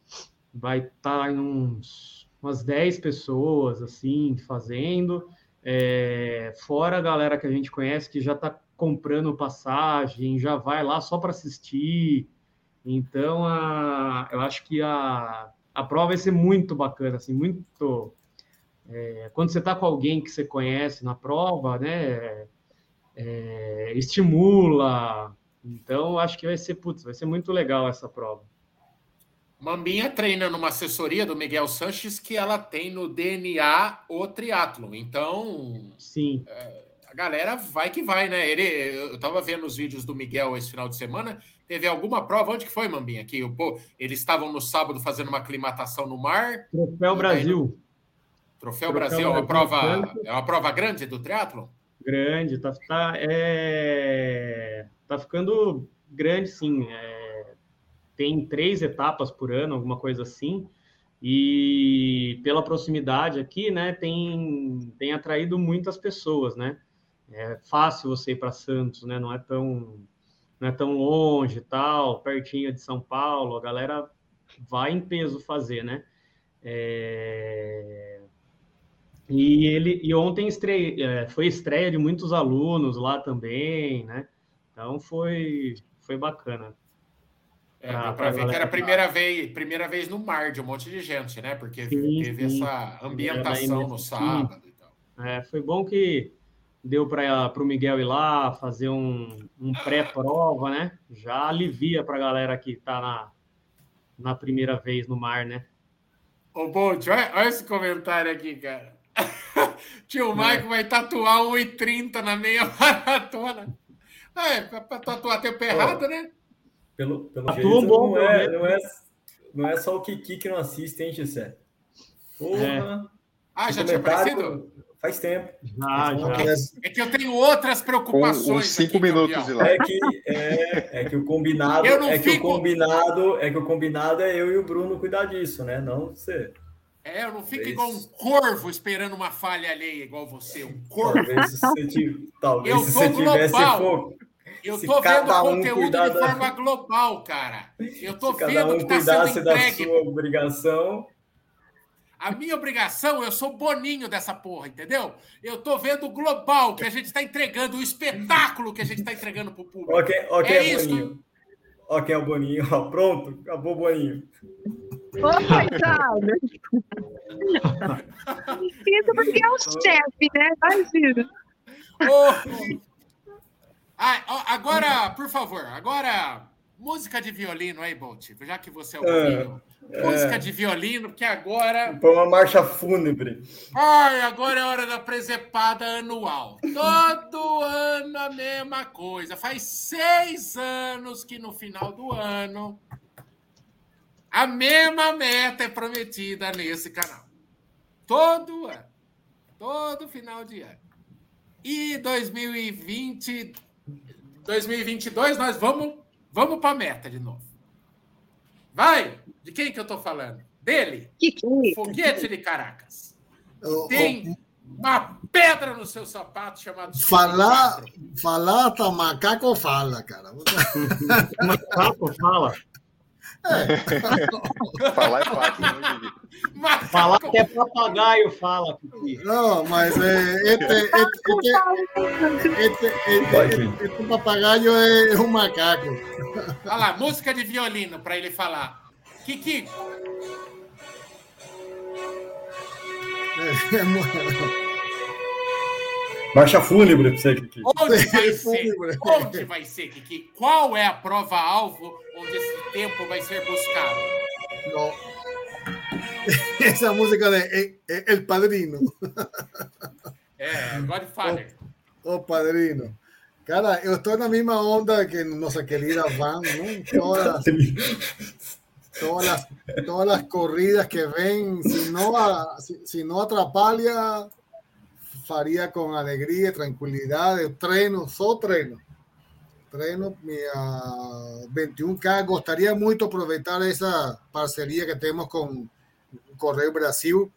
vai estar tá uns, umas 10 pessoas, assim, fazendo. É, fora a galera que a gente conhece que já está comprando passagem, já vai lá só para assistir. Então, a, eu acho que a, a prova vai ser muito bacana, assim, muito. É, quando você está com alguém que você conhece na prova, né, é, estimula. Então, acho que vai ser, putz, vai ser muito legal essa prova. Mambinha treina numa assessoria do Miguel Sanches que ela tem no DNA o triatlo. Então, sim. É, galera vai que vai, né? Ele, eu tava vendo os vídeos do Miguel esse final de semana. Teve alguma prova? Onde que foi, Mambinha? Que pô, eles estavam no sábado fazendo uma aclimatação no mar. Troféu Brasil. Troféu, Troféu Brasil, é uma prova, é uma prova grande do triatlo? Grande, tá, tá, é, tá ficando grande, sim. É, tem três etapas por ano, alguma coisa assim, e pela proximidade aqui, né, tem, tem atraído muitas pessoas, né? É fácil você ir para Santos, né? Não é tão não é tão longe, tal, pertinho de São Paulo, a galera vai em peso fazer, né? É... E ele e ontem estreia, é, foi estreia de muitos alunos lá também, né? Então foi foi bacana. É, para ver que era a primeira vez, primeira vez no mar de um monte de gente, né? Porque sim, teve sim. essa ambientação no sábado e tal. É, foi bom que deu para o Miguel ir lá fazer um, um pré-prova, né? Já alivia para a galera que está na, na primeira vez no mar, né? Ô, Bolt, olha, olha, esse comentário aqui, cara. Tio é. Maico vai tatuar 1,30 na meia maratona. É, para tatuar tempo errado, né? Pelo, pelo jeito, um bom, não, é, não, é, não é só o Kiki que não assiste, hein, Gissé? Porra! É. Ah, já tinha aparecido? Faz tempo. Ah, já. É que eu tenho outras preocupações. Com, cinco aqui, minutos de lá. É que, é, é que o combinado é fico... que o combinado é que o combinado é eu e o Bruno cuidar disso, né? Não você. É, eu não fico igual um corvo esperando uma falha alheia, igual você, um corvo. Talvez se você, talvez se você tivesse fogo. Eu tô vendo um conteúdo de forma global, cara. Eu tô vendo um que está sendo entregue. Da sua obrigação. A minha obrigação, eu sou boninho dessa porra, entendeu? Eu tô vendo o global que a gente está entregando, o espetáculo que a gente está entregando pro público. Ok, ok, é Boninho. Isso. Ok, o Boninho. Ó, pronto, acabou o Boninho. Ô, coitado. Isso porque é o chefe, né? Imagina. Oh, ah, agora, por favor, agora música de violino aí, Bolt, já que você é o é, é, Música de violino, porque agora. Foi uma marcha fúnebre. Ai, agora é hora da presepada anual. Todo ano a mesma coisa. Faz seis anos que no final do ano a mesma meta é prometida nesse canal. Todo ano. Todo final de ano. E 2020 2022 nós vamos vamos para a meta de novo. Vai! De quem que eu estou falando? Dele? Foguete de Caracas. Tem uma pedra no seu sapato chamado. Falar, falar tá macaco fala, cara. macaco fala. É. Falar é fácil, né. Falar que é papagaio, fala. Não, mas é, este, este, este, este, este papagaio é um macaco. Olha lá, música de violino para ele falar. Kiki. É, Marcha fúnebre pra você, Kiki. Onde vai ser? Onde vai ser, Kiki? Qual é a prova-alvo onde esse tempo vai ser buscado? Não. esa música de eh, El Padrino. É, Godfather. O, o Padrino. Cara, eu estou na mesma onda que nossa querida Van, ¿no? Todas, todas, las, todas las corridas que ven, si no, a, si, si no atrapalha, faria com alegria, tranquilidade, treino, só treino. Treino, minha 21K, gostaria muito aproveitar essa parceria que temos com Correio Brasil,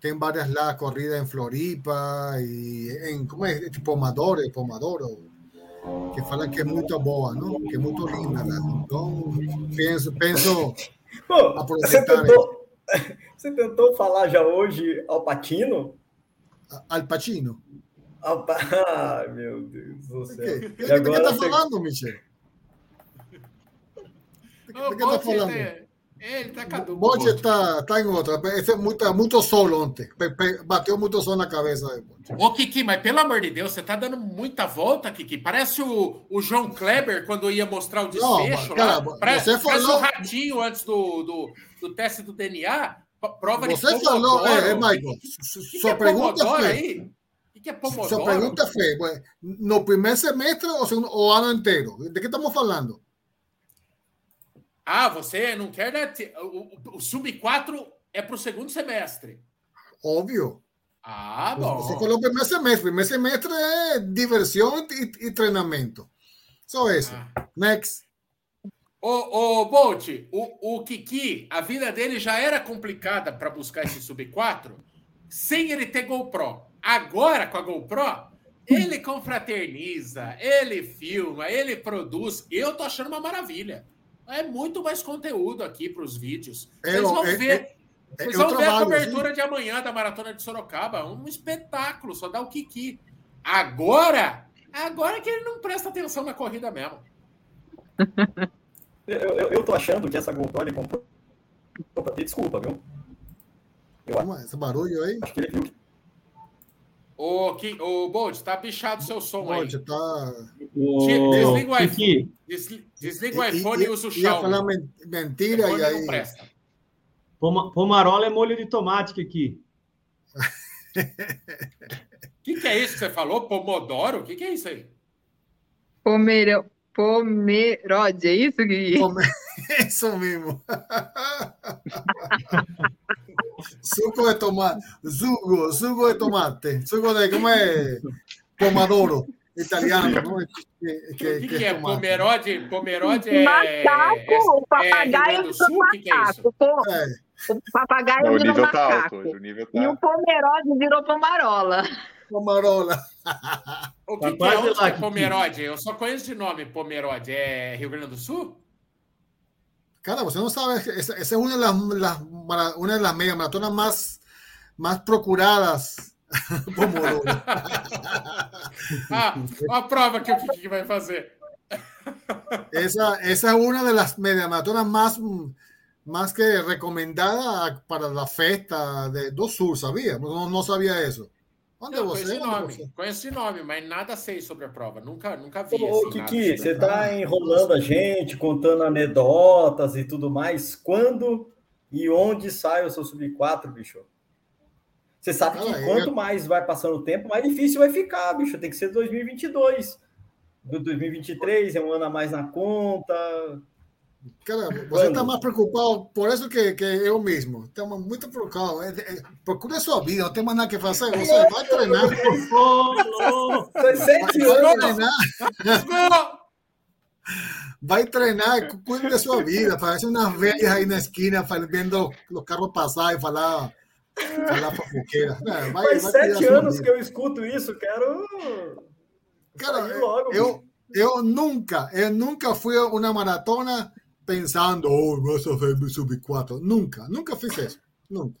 tem várias lá corridas em Floripa e em como é, Pomadoro, Pomadoro, que falam que é muito boa, não? Que é muito linda. Penso, penso Pô, você, tentou, você tentou falar já hoje ao Patino? Al Pacino? Al pa... Ah, meu Deus do céu. O que, que, que, que tá falando, Michel? O que, que tá falando? Ele tá caduco. Bote está, tá em outra. Esse é muito, muito sol ontem. Bateu muito sol na cabeça. Ô, Kiki, mas pelo amor de Deus, você tá dando muita volta, Kiki. Parece o, o João Kleber quando ia mostrar o desfecho. Não, cara, lá. Parece, você falou... parece o ratinho antes do, do, do teste do DNA. Prova de Você falou, é, é Michael. Que sua que é pergunta foi. Aí? O que é Pomodoro? Sua pergunta foi: no primeiro semestre ou, segundo, ou ano inteiro? De que estamos falando? Ah, você não quer. Né? O, o, o Sub-4 é para o segundo semestre. Óbvio. Ah, bom. Você falou primeiro semestre. Primeiro semestre é diversão e, e treinamento. Só isso. Ah. Next. Ô, ô Bolt, o, o Kiki, a vida dele já era complicada para buscar esse Sub-4 sem ele ter GoPro. Agora, com a GoPro, ele confraterniza, ele filma, ele produz. Eu tô achando uma maravilha. É muito mais conteúdo aqui para os vídeos. Vocês vão é, ver. É, é, vocês vão ver a cobertura de amanhã da Maratona de Sorocaba. Um espetáculo, só dá o Kiki. Agora, agora que ele não presta atenção na corrida mesmo. eu, eu, eu tô achando que essa ele comprou. Desculpa, viu? Eu, esse barulho aí? Acho que ele viu Ô, Ki, ô Bolt, tá bichado o seu som Bolt, aí. tá... Desliga o iPhone. Desliga o iPhone e, e usa o Xiaomi. Ia falar mentira e aí... Pomarola é molho de tomate aqui. O que, que é isso que você falou? Pomodoro? O que, que é isso aí? Pomero... Pomerode, é isso, Gui? Pomer... Isso mesmo. suco de tomate, sugo, sugo de tomate, sugo de, como é? Pomodoro, italiano, não? Que, que, que, que é? Pomerode? Pomerode é... Macaco, é, o papagaio é sul? macaco. É? É. O papagaio o virou nível macaco. Tá alto, o nível tá... E o pomerode virou pomarola. Pomarola. O que, que é, é Pomerode? Eu só conheço de nome Pomerode. É Rio Grande do Sul? Cara, você não sabe, esa, esa es una de las, las, una de las media maratonas más, más procuradas ah, a prova que o Kiki vai fazer. esa, esa es una de las media maratonas más, más que recomendada para la festa de do Sur, ¿sabía? No, no sabía eso. Onde você? Conheci nome, você? conheci nome, mas nada sei sobre a prova. Nunca, nunca vi. Ô, assim, Kiki, você está enrolando a gente, contando anedotas e tudo mais. Quando e onde sai o seu sub-4, bicho? Você sabe que ah, quanto mais vai passando o tempo, mais difícil vai ficar, bicho. Tem que ser 2022. Do 2023 é um ano a mais na conta. Cara, você está mais preocupado por isso que, que eu mesmo. Estamos muito preocupados. É, é, procura a sua vida, não tem mais nada que fazer. Você vai treinar. Foi sete anos. Treinar. Vai treinar, cuide da sua vida. Parece umas velhas aí na esquina, vendo os carros passar e falar, falar fofoqueira. Não, vai, Faz vai sete anos que eu escuto isso, quero. Cara, logo, eu, eu nunca, eu nunca fui a uma maratona pensando, oh, vas a hacer mi sub 4. Nunca, nunca fiz isso. Nunca.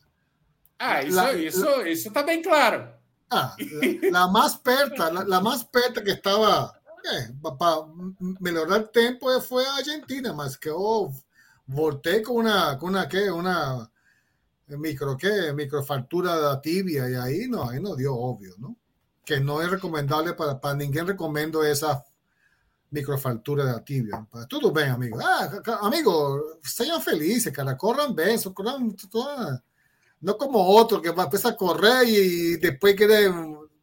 Ah, isso, la, isso, la, isso está bem claro. Ah, la, la más perta, la, la, más perta que estaba eh, para melhorar el tiempo fue a Argentina, más que oh, volteé con una, con una, ¿qué? Una micro, ¿qué? Microfractura de tibia y ahí no, ahí no dio obvio, ¿no? Que no es recomendable para, para ninguém recomiendo esa microfratura da tíbia. Tudo bem, amigo. Ah, amigo, sejam felizes, cara. Corram bem, corram, não como outro que empieza a correr e depois quer,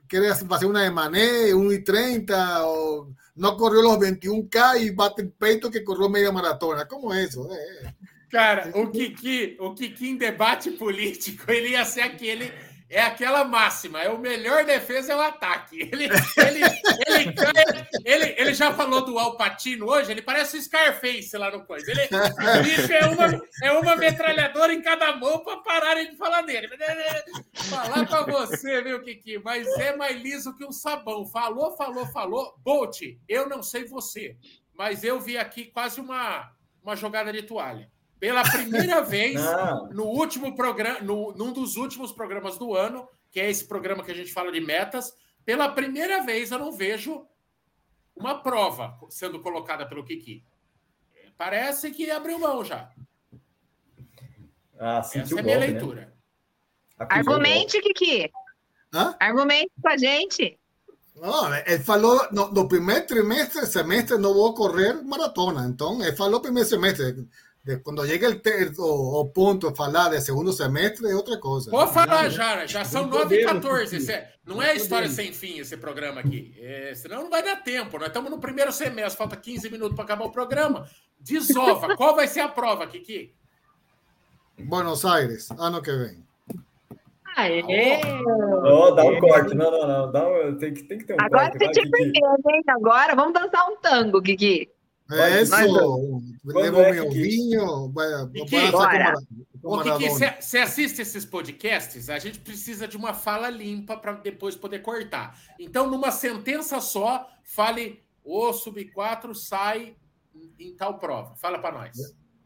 quer fazer uma de mané, 1,30 ou não correu os 21K e bate o peito que correu meia maratona. Como é isso? É. Cara, o Kiki, o Kiki em debate político, ele ia ser aquele é aquela máxima: é o melhor defesa é o ataque. Ele, ele, ele, ele, ele, já falou do Alpatino hoje, ele parece o Scarface lá no coisa. Ele, é uma, é uma metralhadora em cada mão para pararem de falar dele. Falar para você, viu, Kiki? Mas é mais liso que um sabão. Falou, falou, falou. Bolt, eu não sei você, mas eu vi aqui quase uma, uma jogada de toalha. Pela primeira vez no último programa, no, num dos últimos programas do ano, que é esse programa que a gente fala de metas, pela primeira vez eu não vejo uma prova sendo colocada pelo Kiki. Parece que abriu mão já. Ah, Essa é a minha golpe, né? leitura. Né? Argumente, Kiki. Hã? Argumente com a gente. Não, ele falou no, no primeiro trimestre, semestre, não vou correr maratona. Então, ele falou primeiro semestre quando chega o, o, ponto de falar de segundo semestre é outra coisa. Pode falar, já, já são 9 e 14. É, não é história sem fim esse programa aqui. É, senão não vai dar tempo. Nós estamos no primeiro semestre, falta 15 minutos para acabar o programa. Desova. Qual vai ser a prova, Kiki? Buenos Aires, ano que vem. Aê! Oh, dá um corte. Não, não, não. Dá um, tem, que, tem que ter um Agora corte. Agora você te perdeu, hein? Agora vamos dançar um tango, Kiki. Isso, levo é meu vinho, vai, Você assiste esses podcasts, a gente precisa de uma fala limpa para depois poder cortar. Então, numa sentença só, fale o sub-4 sai em tal prova. Fala para nós.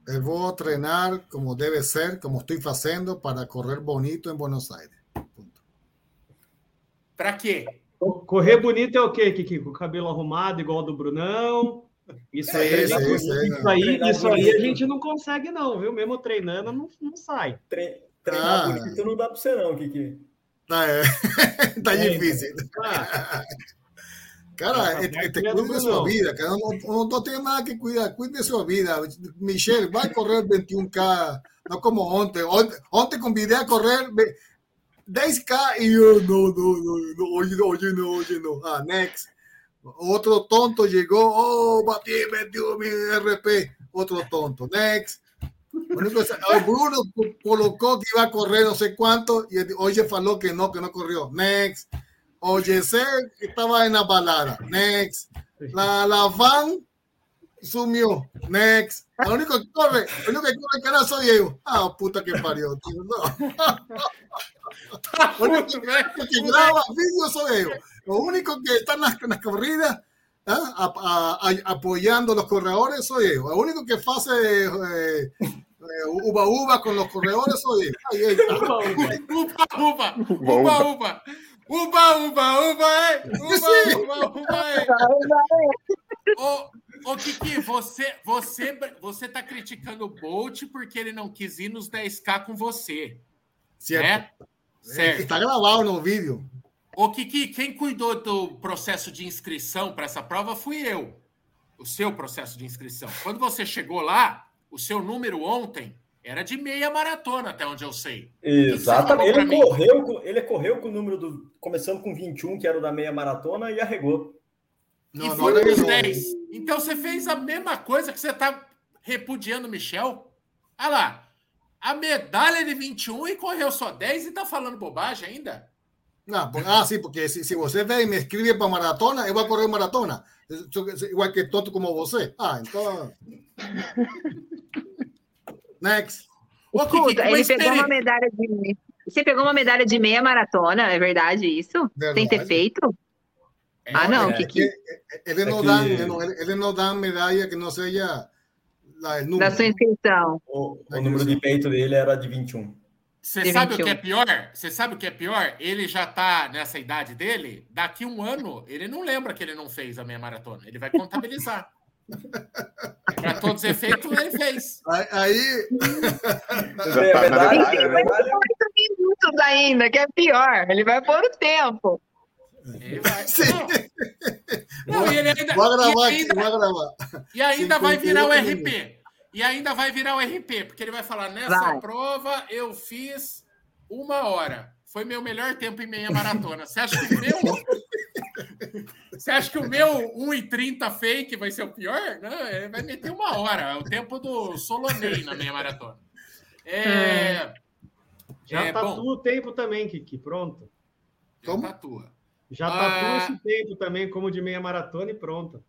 Eu vou treinar como deve ser, como estou fazendo, para correr bonito em Buenos Aires. Para quê? Correr bonito é o quê, Kiki? Com o cabelo arrumado, igual do Brunão? Isso aí, é, isso, isso, isso, aí, isso aí a gente não consegue, não, viu? Mesmo treinando, não, não sai. Tre treinar ah. bonito não dá para você, não, Kiki. Ah, é. tá é, difícil. Ah. Cara, é, é, cuide de sua vida, cara. Não, não, tem nada que cuidar. Cuide de sua vida. Michelle, vai correr 21K, não como ontem. Ontem, ontem convidei a correr 10K e eu, não, não, não, hoje não, hoje não, hoje não. Ah, next. Otro tonto llegó, oh, batí, metió mi RP. Otro tonto, next. Bruno colocó que iba a correr no sé cuánto y oye faló que no, que no corrió. Next. Oye, estaba en la balada. Next. La, la van sumió. Next. Lo único que corre, lo único que corre cara soy yo. Ah, puta que parió, tío. No. Lo único que graba vídeos soy yo. Lo único que está en las, en las corridas ¿ah? a, a, a, apoyando los corredores soy yo. Lo único que hace eh, eh, uva uva con los corredores soy yo. Ahí, ahí uva, uva, uva, uva. Uba, uba, uba, é! Uba, uba, uba, é! Ô, ô, Kiki, você, você, você tá criticando o Bolt porque ele não quis ir nos 10K com você. Certo. Né? Certo. Está gravado no vídeo. Ô, Kiki, quem cuidou do processo de inscrição para essa prova fui eu. O seu processo de inscrição. Quando você chegou lá, o seu número ontem era de meia maratona, até onde eu sei. Exatamente. Ele correu, com, ele correu com o número do. Começando com 21, que era o da meia maratona, e arregou. Não, e foi nos 10. Então você fez a mesma coisa que você está repudiando o Michel. Olha lá. A medalha de 21 e correu só 10 e está falando bobagem ainda? Não, ah, sim, porque se, se você vem e me escreve para maratona, eu vou correr maratona. Igual que tonto como você. Ah, então. Next. Escuta, ele pegou uma medalha de. Você pegou uma medalha de meia maratona, é verdade isso? Verdade. Sem ter feito? É, ah, não, é, Kiki. Eles não, dão, eles não dão medalha que não seja da sua inscrição. O, o número de peito dele era de 21. Você sabe 21. o que é pior? Você sabe o que é pior? Ele já tá nessa idade dele, daqui um ano, ele não lembra que ele não fez a meia maratona. Ele vai contabilizar. Para todos os efeitos, ele fez. Aí. É verdade, é verdade. minutos ainda, que é pior. Ele vai pôr o tempo. Ele vai. Não. Não, e ele ainda, vou gravar e ainda, aqui, vou gravar. E ainda vai virar o RP. E ainda vai virar o RP, porque ele vai falar: nessa vai. prova eu fiz uma hora. Foi meu melhor tempo em meia maratona. Você acha que o meu. Você acha que o meu 1,30 fake vai ser o pior? Não, ele vai meter uma hora. É o tempo do Solonei na meia maratona. É. Já é, tatua bom, o tempo também, Kiki. Pronto. Já Como? tatua. Já tatua ah, esse tempo também, como de meia maratona e pronto.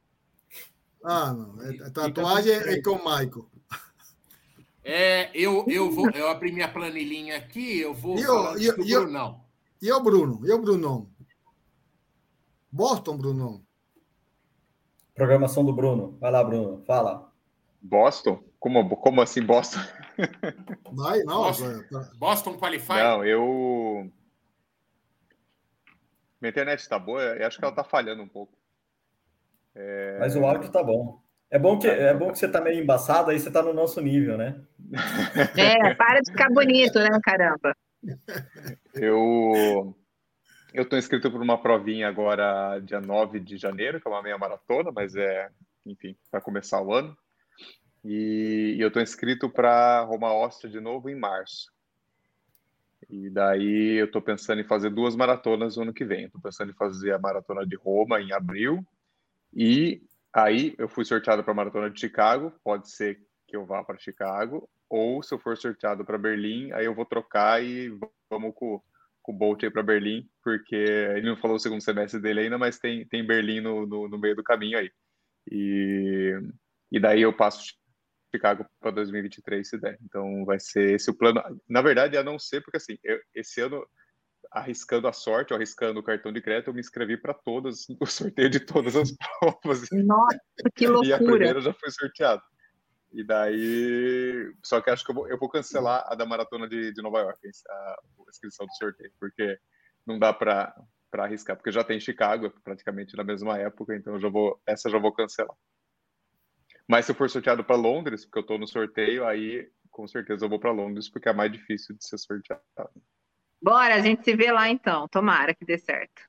Ah, não. É, tatuagem é com o Michael. É, eu, eu vou, eu abri minha planilhinha aqui, eu vou. E o, e, e, Brunão. E o Bruno? E o Brunão? Boston, Bruno. Programação do Bruno. Vai lá, Bruno. Fala. Boston? Como, como assim Boston? Vai, não. Boston, tá. Boston Qualify? Não, eu. Minha internet está boa, eu acho que ela está falhando um pouco. É... Mas o áudio está bom. É bom que é bom que você está meio embaçado, aí você está no nosso nível, né? É, para de ficar bonito, né, caramba? Eu eu estou inscrito por uma provinha agora, dia 9 de janeiro, que é uma meia maratona, mas é, enfim, para começar o ano. E, e eu estou inscrito para Roma Ostra de novo em março. E daí eu estou pensando em fazer duas maratonas no ano que vem. Estou pensando em fazer a maratona de Roma em abril. E aí eu fui sorteado para a maratona de Chicago. Pode ser que eu vá para Chicago. Ou se eu for sorteado para Berlim, aí eu vou trocar e vamos com com o Bolt aí para Berlim, porque ele não falou o segundo semestre dele ainda, mas tem, tem Berlim no, no, no meio do caminho aí. E, e daí eu passo Chicago para 2023, se der. Então vai ser esse o plano. Na verdade, a não ser porque assim, eu, esse ano arriscando a sorte, arriscando o cartão de crédito, eu me inscrevi para todas, o sorteio de todas as provas. Nossa, que loucura! E a primeira já foi sorteada. E daí. Só que acho que eu vou, eu vou cancelar a da maratona de, de Nova York, a, a inscrição do sorteio, porque não dá para arriscar, porque já tem Chicago praticamente na mesma época, então já vou, essa já vou cancelar. Mas se eu for sorteado para Londres, porque eu estou no sorteio, aí com certeza eu vou para Londres, porque é mais difícil de ser sorteado. Bora, a gente se vê lá então. Tomara que dê certo.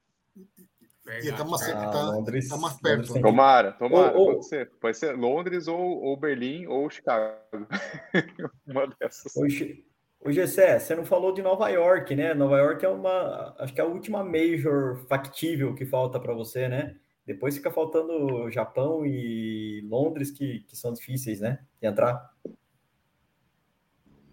E tá mais, ah, tá, Londres, tá mais perto. Né? Tomara, tomara. Ou, pode, ser. pode ser Londres ou, ou Berlim ou Chicago. uma dessas. Hoje, o Gessé, você não falou de Nova York, né? Nova York é uma, acho que é a última major factível que falta para você, né? Depois fica faltando Japão e Londres, que, que são difíceis, né? De entrar.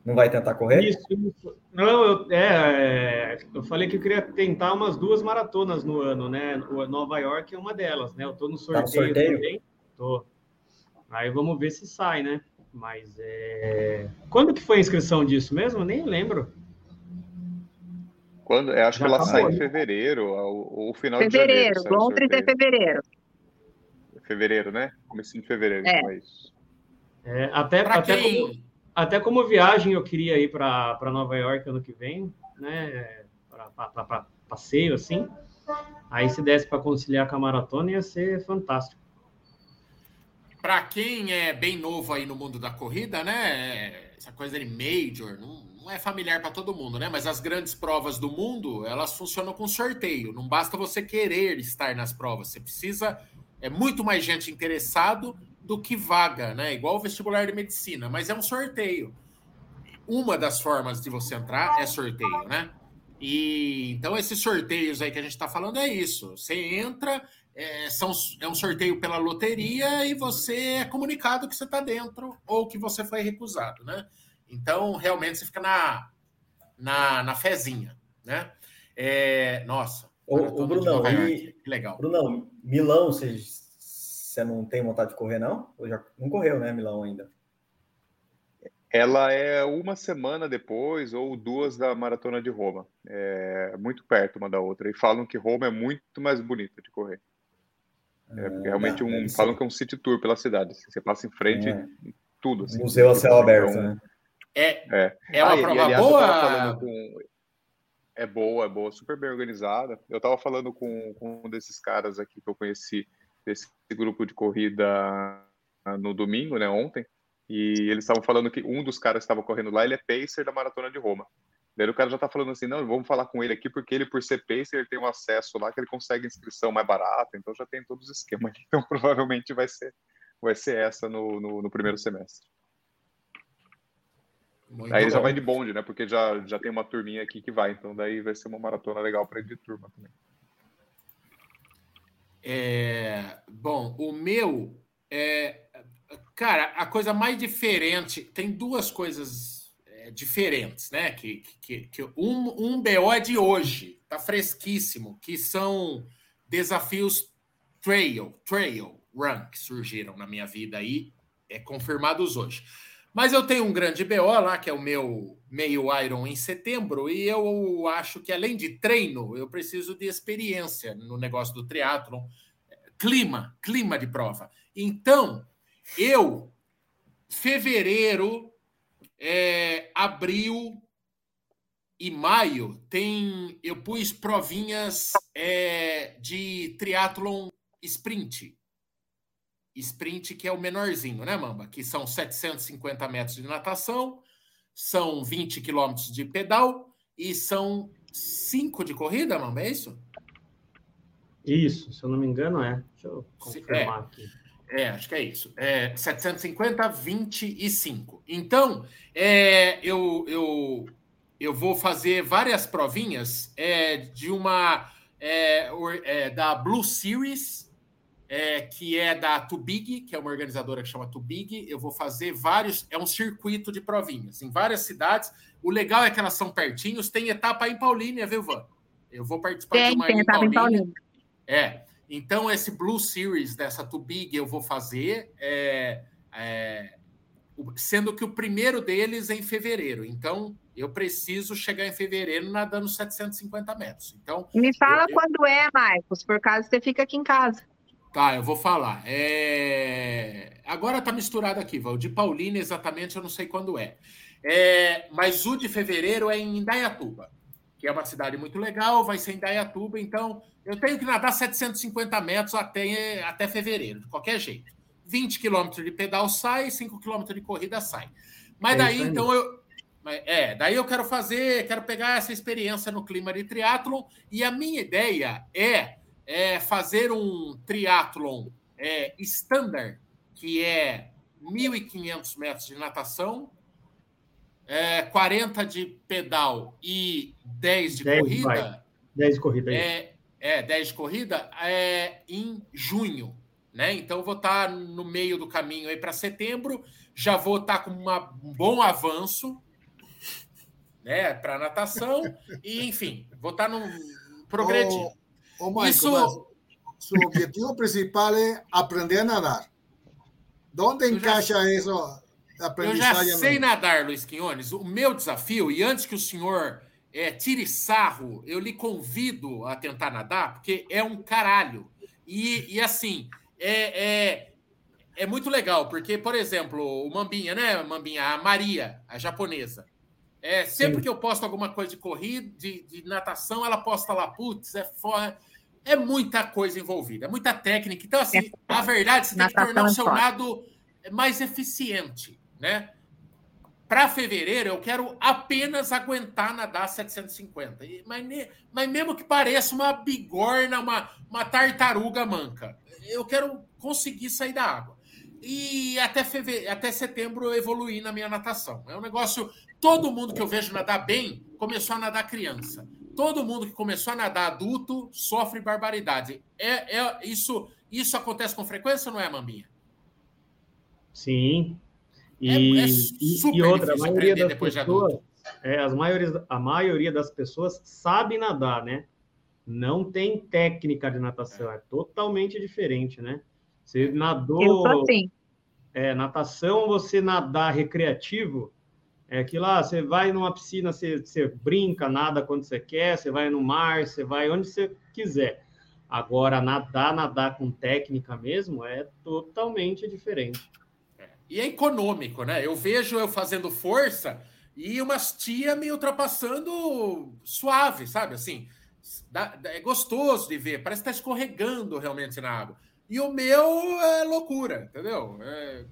Não vai tentar correr? Isso, isso. Não, eu, é, é, eu falei que eu queria tentar umas duas maratonas no ano, né? Nova York é uma delas, né? Eu tô no sorteio, tá no sorteio? também. Tô. Aí vamos ver se sai, né? Mas é. Quando que foi a inscrição disso mesmo? Eu nem lembro. Quando? Eu acho Já que ela sai em fevereiro, ou, final fevereiro, de janeiro. Londres é fevereiro. Fevereiro, né? Comecinho de fevereiro, é. é isso. É, até, até quem... como até como viagem eu queria ir para Nova York ano que vem, né? Para passeio assim. Aí se desse para conciliar com a maratona ia ser fantástico. Para quem é bem novo aí no mundo da corrida, né? Essa coisa de major não, não é familiar para todo mundo, né? Mas as grandes provas do mundo elas funcionam com sorteio. Não basta você querer estar nas provas, você precisa é muito mais gente interessado do que vaga, né? Igual o vestibular de medicina, mas é um sorteio. Uma das formas de você entrar é sorteio, né? E então esses sorteios aí que a gente está falando é isso. Você entra, é, são, é um sorteio pela loteria e você é comunicado que você está dentro ou que você foi recusado, né? Então realmente você fica na na, na fezinha, né? É, nossa. O, o Brunão, e, que legal. Brunão, Milão, vocês você não tem vontade de correr, não? Ou já não correu, né, Milão ainda? Ela é uma semana depois ou duas da maratona de Roma. É muito perto uma da outra. E falam que Roma é muito mais bonita de correr. É, é realmente um. Falam que é um city tour pela cidade. Assim, você passa em frente é. tudo. Assim, Museu a céu aberto, então, né? É, é. é uma ah, prova e, boa. Com... É boa, é boa, super bem organizada. Eu estava falando com, com um desses caras aqui que eu conheci desse grupo de corrida no domingo, né, ontem, e eles estavam falando que um dos caras que estava correndo lá, ele é pacer da Maratona de Roma. Daí o cara já tá falando assim, não, vamos falar com ele aqui, porque ele, por ser pacer, ele tem um acesso lá que ele consegue inscrição mais barata, então já tem todos os esquemas. Então provavelmente vai ser, vai ser essa no, no, no primeiro semestre. Muito aí ele já vai de bonde, né? Porque já, já tem uma turminha aqui que vai, então daí vai ser uma maratona legal para ir de turma também. É, bom, o meu é, cara, a coisa mais diferente tem duas coisas é, diferentes, né? Que, que, que um, um BO é de hoje, tá fresquíssimo, que são desafios trail, trail run que surgiram na minha vida aí, é confirmados hoje. Mas eu tenho um grande BO lá, que é o meu meio Iron em setembro, e eu acho que além de treino, eu preciso de experiência no negócio do triatlon, clima, clima de prova. Então, eu, fevereiro, é, abril e maio, tem eu pus provinhas é, de triatlon sprint sprint, que é o menorzinho, né, Mamba? Que são 750 metros de natação, são 20 quilômetros de pedal e são 5 de corrida, Mamba, é isso? Isso, se eu não me engano, é. Deixa eu confirmar é, aqui. É, acho que é isso. É 750, 25. Então, é, eu, eu, eu vou fazer várias provinhas é, de uma. É, é, da Blue Series, é, que é da Tubig, que é uma organizadora que chama Tubig. Eu vou fazer vários, é um circuito de provinhas em várias cidades. O legal é que elas são pertinhos. Tem etapa em Paulínia, viu, Van? Eu vou participar tem, de uma tem etapa Paulínia. em Paulínia. É. Então, esse Blue Series dessa Tubig eu vou fazer, é, é, sendo que o primeiro deles é em fevereiro. Então, eu preciso chegar em fevereiro nadando 750 metros. Então, Me fala eu, quando é, Marcos, por caso você fica aqui em casa. Tá, eu vou falar. É... Agora tá misturado aqui, Val. De Paulina, exatamente, eu não sei quando é. é. Mas o de fevereiro é em Indaiatuba, que é uma cidade muito legal, vai ser em Indaiatuba, então eu tenho que nadar 750 metros até, até fevereiro, de qualquer jeito. 20 quilômetros de pedal sai, 5 quilômetros de corrida sai. Mas é daí, então, eu. É, daí eu quero fazer, quero pegar essa experiência no clima de triatlon, e a minha ideia é é fazer um triatlon é, standard, que é 1.500 metros de natação, é, 40 de pedal e 10 de 10 corrida. Vai. 10 de corrida. É, é, 10 de corrida é em junho. Né? Então, vou estar tá no meio do caminho aí para setembro. Já vou estar tá com uma, um bom avanço né, para natação. e, enfim, vou estar tá no progredindo. Ô, Michael, Isso... su objetivo principal é aprender a nadar. Onde encaixa já... isso? Eu já sei nadar, Luiz Quinones. O meu desafio, e antes que o senhor é, tire sarro, eu lhe convido a tentar nadar, porque é um caralho. E, e assim, é, é, é muito legal, porque, por exemplo, o Mambinha, né, Mambinha? A Maria, a japonesa. É, sempre Sim. que eu posto alguma coisa de corrida, de, de natação, ela posta lá, putz, é foda. É muita coisa envolvida, é muita técnica. Então, assim, é. a verdade, você tem que tornar o seu nado mais eficiente, né? Para fevereiro, eu quero apenas aguentar nadar 750. Mas, mas mesmo que pareça uma bigorna, uma, uma tartaruga manca, eu quero conseguir sair da água. E até, fevereiro, até setembro eu evoluí na minha natação. É um negócio Todo mundo que eu vejo nadar bem começou a nadar criança. Todo mundo que começou a nadar adulto sofre barbaridade. É, é isso, isso acontece com frequência ou não é, Mambinha? Sim. E, é, é e outra, a maioria das pessoas, é, as maiores, a maioria das pessoas sabe nadar, né? Não tem técnica de natação, é totalmente diferente, né? Você nadou. Eu assim. É, natação, você nadar recreativo, é que lá você vai numa piscina, você, você brinca, nada quando você quer, você vai no mar, você vai onde você quiser. Agora, nadar, nadar com técnica mesmo é totalmente diferente. E é econômico, né? Eu vejo eu fazendo força e umas tia me ultrapassando suave, sabe? Assim, é gostoso de ver, parece que está escorregando realmente na água. E o meu é loucura, entendeu? É,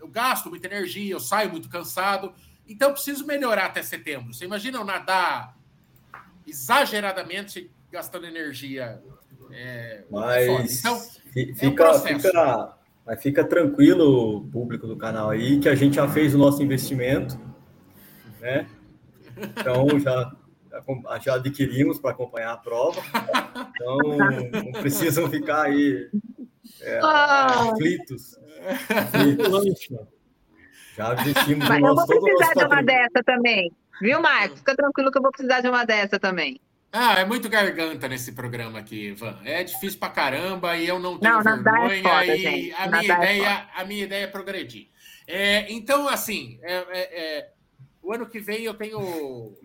eu gasto muita energia, eu saio muito cansado. Então, eu preciso melhorar até setembro. Você imagina eu nadar exageradamente gastando energia? É, mas então, fica, é um fica, mas fica tranquilo, público do canal aí, que a gente já fez o nosso investimento, né? Então já, já adquirimos para acompanhar a prova. Então não precisam ficar aí é, ah. aflitos. aflitos. Já investimos Mas eu vou precisar de uma dessa também. Viu, Marcos? Fica tranquilo que eu vou precisar de uma dessa também. Ah, é muito garganta nesse programa aqui, Ivan. É difícil pra caramba e eu não tenho não, é vergonha. É foda, e a minha, é ideia, é a minha ideia é progredir. É, então, assim, é, é, o ano que vem eu tenho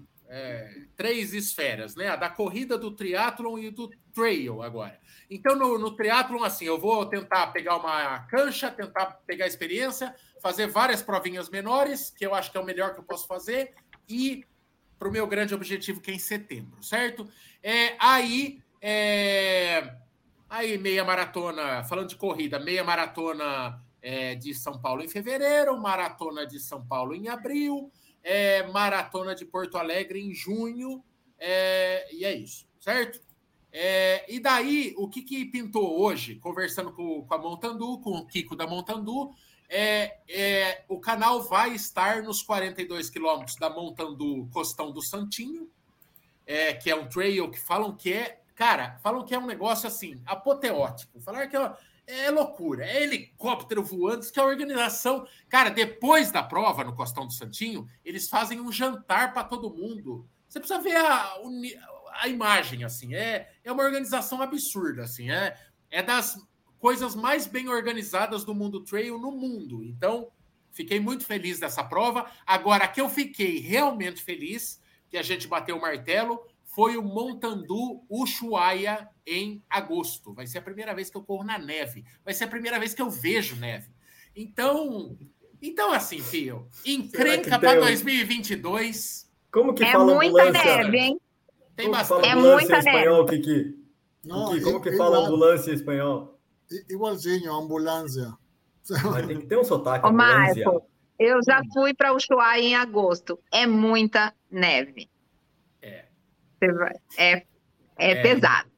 três esferas, né? A da corrida, do triatlon e do trail agora. Então, no, no triatlon, assim, eu vou tentar pegar uma cancha, tentar pegar experiência, fazer várias provinhas menores, que eu acho que é o melhor que eu posso fazer, e para o meu grande objetivo, que é em setembro, certo? É, aí, é, aí, meia maratona, falando de corrida, meia maratona é, de São Paulo em fevereiro, maratona de São Paulo em abril, é, maratona de Porto Alegre em junho, é, e é isso, certo? É, e daí, o que, que pintou hoje, conversando com, com a Montandu, com o Kiko da Montandu, é, é, o canal vai estar nos 42 quilômetros da Montandu Costão do Santinho, é, que é um trail que falam que é, cara, falam que é um negócio assim, apoteótico. Falar que é, é loucura, é helicóptero voando, que é a organização. Cara, depois da prova no Costão do Santinho, eles fazem um jantar para todo mundo. Você precisa ver a, a imagem, assim, é, é uma organização absurda, assim, é, é das coisas mais bem organizadas do mundo trail no mundo. Então, fiquei muito feliz dessa prova. Agora, que eu fiquei realmente feliz, que a gente bateu o martelo, foi o Montandu Ushuaia em agosto. Vai ser a primeira vez que eu corro na neve. Vai ser a primeira vez que eu vejo neve. Então, então assim, filho, encrenca para 2022. Como que é fala muita ambulância? neve, hein? Tem bastante. É muita espanhol, neve. Kiki? Não, Kiki, como que fala ambulância em espanhol? Igualzinho, ambulância. Mas tem que ter um sotaque. Ô, Marco, eu já fui para Ushuaia em agosto. É muita neve. É. É, é, é. pesado.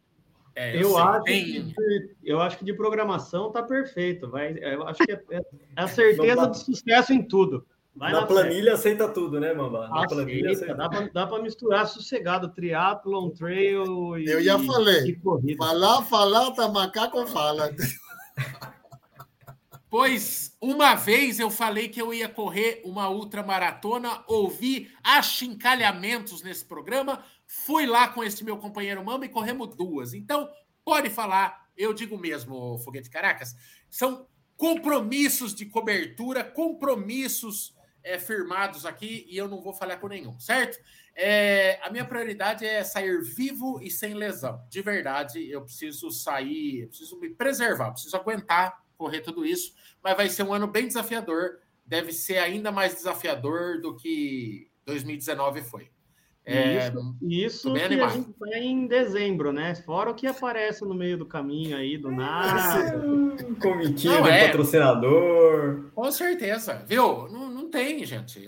É, eu, eu acho que, eu acho que de programação tá perfeito. Vai, eu acho que é, é a certeza de sucesso em tudo. Vai na planilha aceita tudo, né, Mamba? Na aceita, planilha aceita. Dá para misturar sossegado, triatlon, trail e Eu já falei. E falar, falar, tá macaco fala. Pois uma vez eu falei que eu ia correr uma ultramaratona, ouvi achincalhamentos nesse programa, fui lá com esse meu companheiro Mamba e corremos duas. Então, pode falar, eu digo mesmo, Foguete Caracas, são compromissos de cobertura, compromissos é, firmados aqui e eu não vou falhar com nenhum, certo? É, a minha prioridade é sair vivo e sem lesão. De verdade, eu preciso sair, eu preciso me preservar, preciso aguentar correr tudo isso, mas vai ser um ano bem desafiador. Deve ser ainda mais desafiador do que 2019 foi. É, isso isso que animado. a gente tá em dezembro, né? Fora o que aparece no meio do caminho aí, do nada. Comitiva, é. patrocinador. Com certeza, viu? Não, não tem, gente.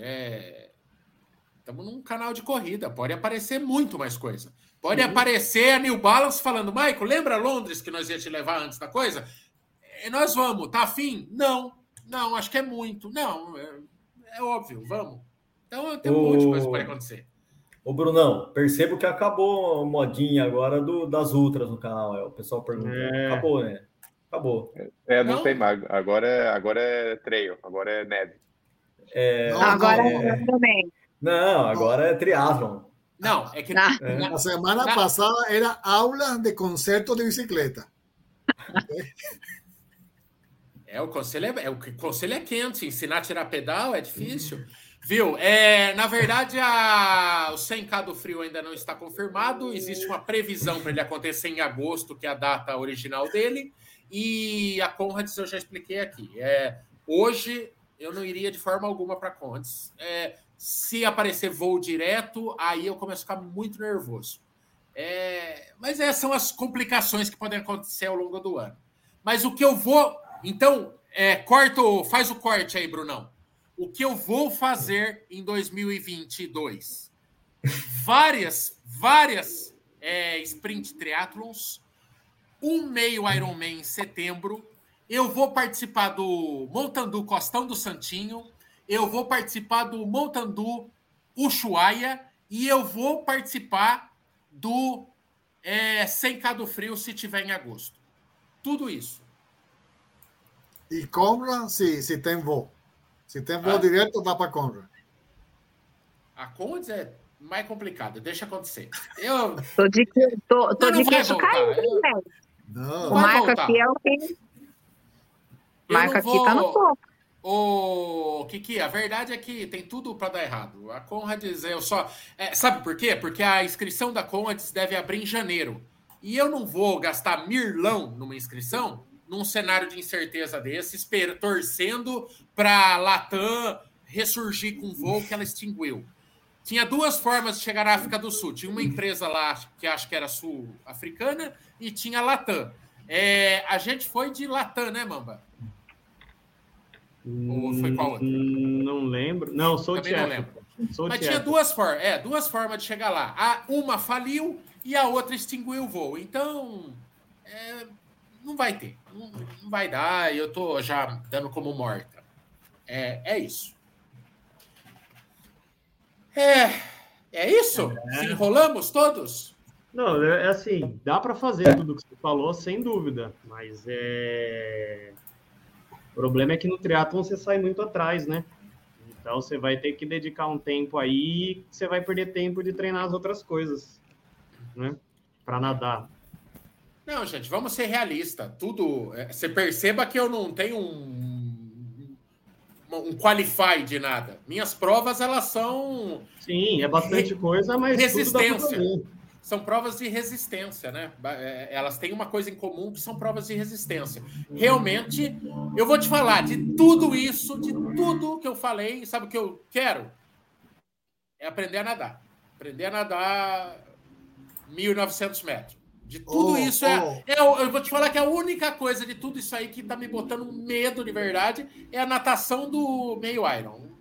Estamos é... num canal de corrida, pode aparecer muito mais coisa. Pode Sim. aparecer a New Balance falando, Michael, lembra Londres que nós ia te levar antes da coisa? E é, nós vamos, tá afim? Não, não, acho que é muito. Não, é, é óbvio, vamos. Então tem um o... monte de coisa que pode acontecer. Ô, Brunão, percebo que acabou a modinha agora do, das ultras no canal. É, o pessoal pergunta. É. Acabou, né? Acabou. É, não, não, tem mais. Agora é, agora é trail, agora é neve. É, não, agora é... também. Não, agora é triatlon. Não, é que. É. Na semana na... passada era aula de concerto de bicicleta. é, o conselho é, é, o conselho é quente. Ensinar a tirar pedal é difícil. Uhum. Viu? É, na verdade, a, o 100K do frio ainda não está confirmado. Existe uma previsão para ele acontecer em agosto, que é a data original dele. E a Conrads eu já expliquei aqui. É, hoje eu não iria de forma alguma para a Conrads. É, se aparecer voo direto, aí eu começo a ficar muito nervoso. É, mas essas são as complicações que podem acontecer ao longo do ano. Mas o que eu vou. Então, é, faz o corte aí, Brunão. O que eu vou fazer em 2022. Várias, várias é, sprint triathlons, um meio Ironman em setembro. Eu vou participar do Montandu Costão do Santinho, eu vou participar do Montandu Ushuaia e eu vou participar do é, 100K do Frio se tiver em agosto. Tudo isso. E compra se, se tem voo. Se tem voo ah. direto, dá para compra. A Condes é mais complicada, deixa acontecer. Eu tô de, tô, tô de queixo caído, velho. Não. O Marco aqui é o que. Marco aqui vou... tá no topo. O Kiki, a verdade é que tem tudo para dar errado. A Conrads, eu só. É, sabe por quê? Porque a inscrição da Conrads deve abrir em janeiro. E eu não vou gastar mirlão numa inscrição num cenário de incerteza desse, espero, torcendo para a Latam ressurgir com um voo que ela extinguiu. Tinha duas formas de chegar à África do Sul. Tinha uma empresa lá que acho que era sul-africana e tinha a Latam. É, a gente foi de Latam, né, Mamba? Ou foi qual outra? Não lembro. Não, sou Também não lembro. Sou Mas tinha duas formas, é, duas formas de chegar lá. A, uma faliu e a outra extinguiu o voo. Então, é, não vai ter. Não, não, vai dar. Eu tô já dando como morta. É, é isso. É, é isso? É. Se enrolamos todos? Não, é, é assim, dá para fazer tudo que você falou, sem dúvida, mas é o problema é que no triatlon você sai muito atrás, né? Então você vai ter que dedicar um tempo aí, você vai perder tempo de treinar as outras coisas, né? Para nadar. Não, gente, vamos ser realistas. Tudo. É, você perceba que eu não tenho um, um qualify de nada. Minhas provas, elas são. Sim, é bastante coisa, mas. Resistência são provas de resistência, né? É, elas têm uma coisa em comum que são provas de resistência. Realmente, eu vou te falar de tudo isso, de tudo que eu falei, sabe o que eu quero? É aprender a nadar. Aprender a nadar 1.900 metros. De tudo oh, isso, é, oh. é, eu vou te falar que a única coisa de tudo isso aí que tá me botando medo de verdade é a natação do meio Iron.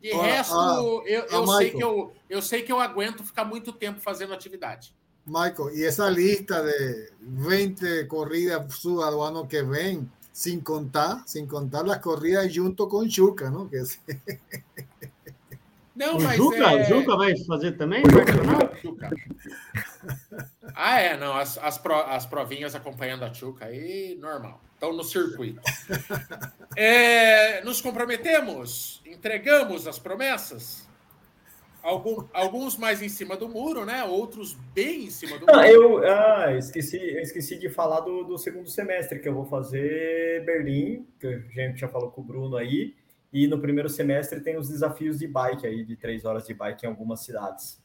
De ah, resto, ah, eu, eu ah, sei que eu, eu sei que eu aguento ficar muito tempo fazendo atividade. Michael, e essa lista de 20 corridas suas do ano que vem, sem contar, sem contar as corridas junto com Chuca, não? Que... Não, o mas Juca, é... Juca vai fazer também? Juca. Ah, é, não. As, as, pro, as provinhas acompanhando a Chuca aí, normal. Estão no circuito. É, nos comprometemos? Entregamos as promessas? Algum, alguns mais em cima do muro, né? Outros bem em cima do ah, muro. Eu ah, esqueci, eu esqueci de falar do, do segundo semestre, que eu vou fazer Berlim, que a gente já falou com o Bruno aí. E no primeiro semestre tem os desafios de bike aí, de três horas de bike em algumas cidades.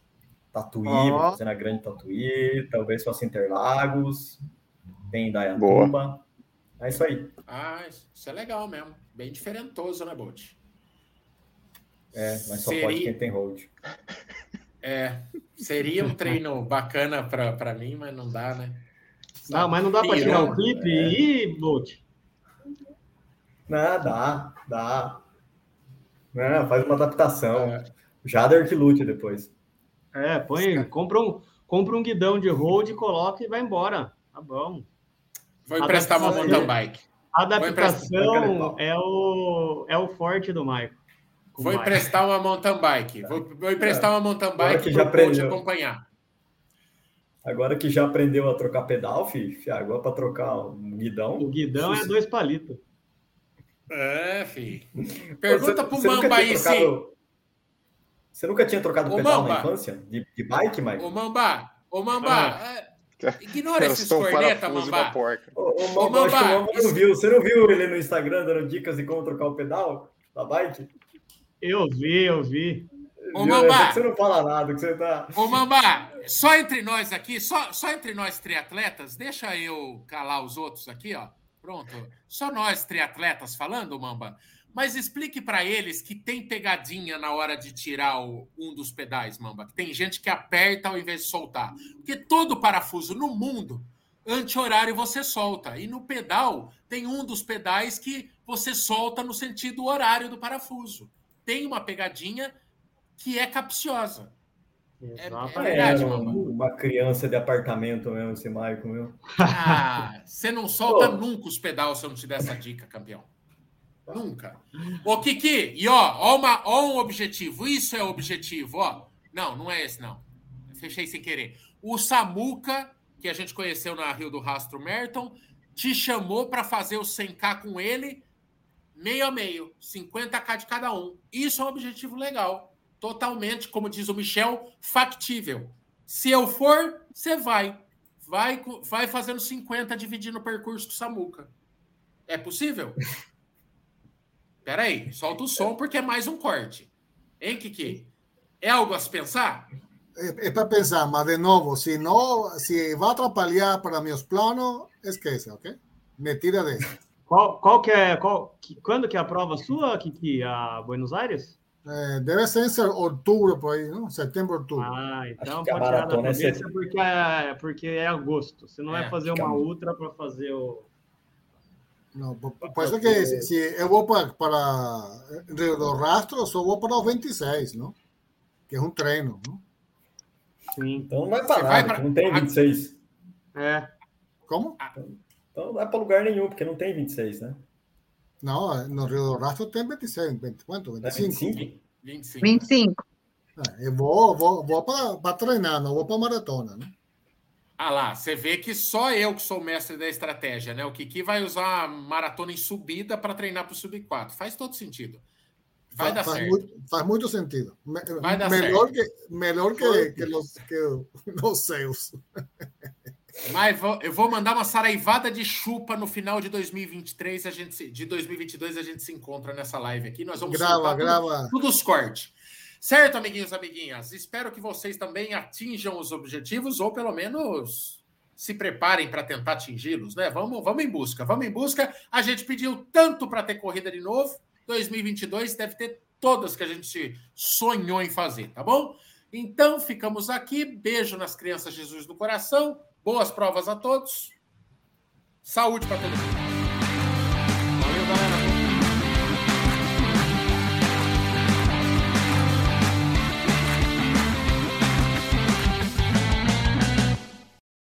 Tatuí, oh. fazendo a grande Tatuí, talvez faça Interlagos, tem Dayatuba. É isso aí. Ah, isso é legal mesmo. Bem diferentoso, né, Bolt? É, mas só seria... pode quem tem hold. É, seria um treino bacana para mim, mas não dá, né? Não, mas não dá para tirar o clipe é. e Bolt. Não, dá, dá. Não, faz uma adaptação. É. Jader que lute depois. É, põe, compra um, compra um guidão de road, coloca e vai embora. Tá bom. Vou emprestar uma mountain bike. Adaptação é o, é o forte do Michael. Vou emprestar uma mountain bike. Vou, vou emprestar uma mountain bike para o coach acompanhar. Agora que já aprendeu a trocar pedal, filho, agora para trocar um guidão. O guidão é dois palitos. É, filho. Pergunta para o Mamba aí se. Você nunca tinha trocado Ô, pedal Mamba. na infância? De, de bike, Mike? Ô, Mamba, ô, Mamba, ah. é, ignora esses corneta, Mamba. Ô, ô, Mamba, acho que o Mamba não viu. Você não viu ele no Instagram dando dicas de como trocar o pedal da bike? Eu vi, eu vi. Ô, Mamba, você não fala nada, que você tá. Ô, Mamba, só entre nós aqui, só, só entre nós triatletas, deixa eu calar os outros aqui, ó. Pronto. Só nós triatletas falando, Mamba. Mas explique para eles que tem pegadinha na hora de tirar o, um dos pedais, Mamba. Que tem gente que aperta ao invés de soltar. Porque todo parafuso no mundo, anti-horário você solta. E no pedal, tem um dos pedais que você solta no sentido horário do parafuso. tem uma pegadinha que é capciosa. É, é verdade, é, uma, uma, criança de apartamento mesmo, esse Maicon, meu. Ah, você não solta Pô. nunca os pedais se eu não te der essa dica, campeão. Nunca. Ô, Kiki, e ó, ó, uma, ó um objetivo. Isso é objetivo, ó. Não, não é esse, não. Fechei sem querer. O Samuca, que a gente conheceu na Rio do Rastro Merton, te chamou para fazer o 100k com ele, meio a meio, 50k de cada um. Isso é um objetivo legal. Totalmente, como diz o Michel, factível. Se eu for, você vai. Vai, vai fazendo 50 dividindo o percurso do Samuca. É possível? Peraí, solta o som porque é mais um corte. Hein, Kiki? É algo a se pensar? É, é para pensar, mas de novo, se não, se vai atrapalhar para meus planos, esquece, ok? Me tira desse. Qual, qual que é, qual, que, quando que é a prova sua, Kiki? A Buenos Aires? É, deve ser em outubro, por aí, não? Setembro, outubro. Ah, então pode tirar da cabeça é porque, é, porque é agosto. Você não é, vai fazer uma ultra para fazer o não, isso que se, se eu vou para, para Rio do Rastro, eu só vou para o 26, não? Que é um treino, não? Sim. Então não vai para nada, pra... não tem 26. É. Como? Então não vai para lugar nenhum, porque não tem 26, né? Não, no Rio do Rastro tem 26, 20, quanto? 25? É 25. 25. 25. É, eu vou, vou, vou para treinar, não vou para maratona, né? Ah lá, você vê que só eu que sou mestre da estratégia, né? O Kiki vai usar a maratona em subida para treinar para o sub 4. Faz todo sentido. Vai faz, dar faz certo. Muito, faz muito sentido. Vai dar melhor certo. Que, melhor que, que, los, que os seus. Mas eu vou mandar uma saraivada de chupa no final de 2023, a gente de 2022 a gente se encontra nessa live aqui. Nós vamos grava, grava. Tudo, tudo os cortes. Certo, amiguinhos, amiguinhas? Espero que vocês também atinjam os objetivos ou pelo menos se preparem para tentar atingi-los, né? Vamos, vamos em busca, vamos em busca. A gente pediu tanto para ter corrida de novo. 2022 deve ter todas que a gente sonhou em fazer, tá bom? Então, ficamos aqui. Beijo nas crianças Jesus do coração. Boas provas a todos. Saúde para todo mundo.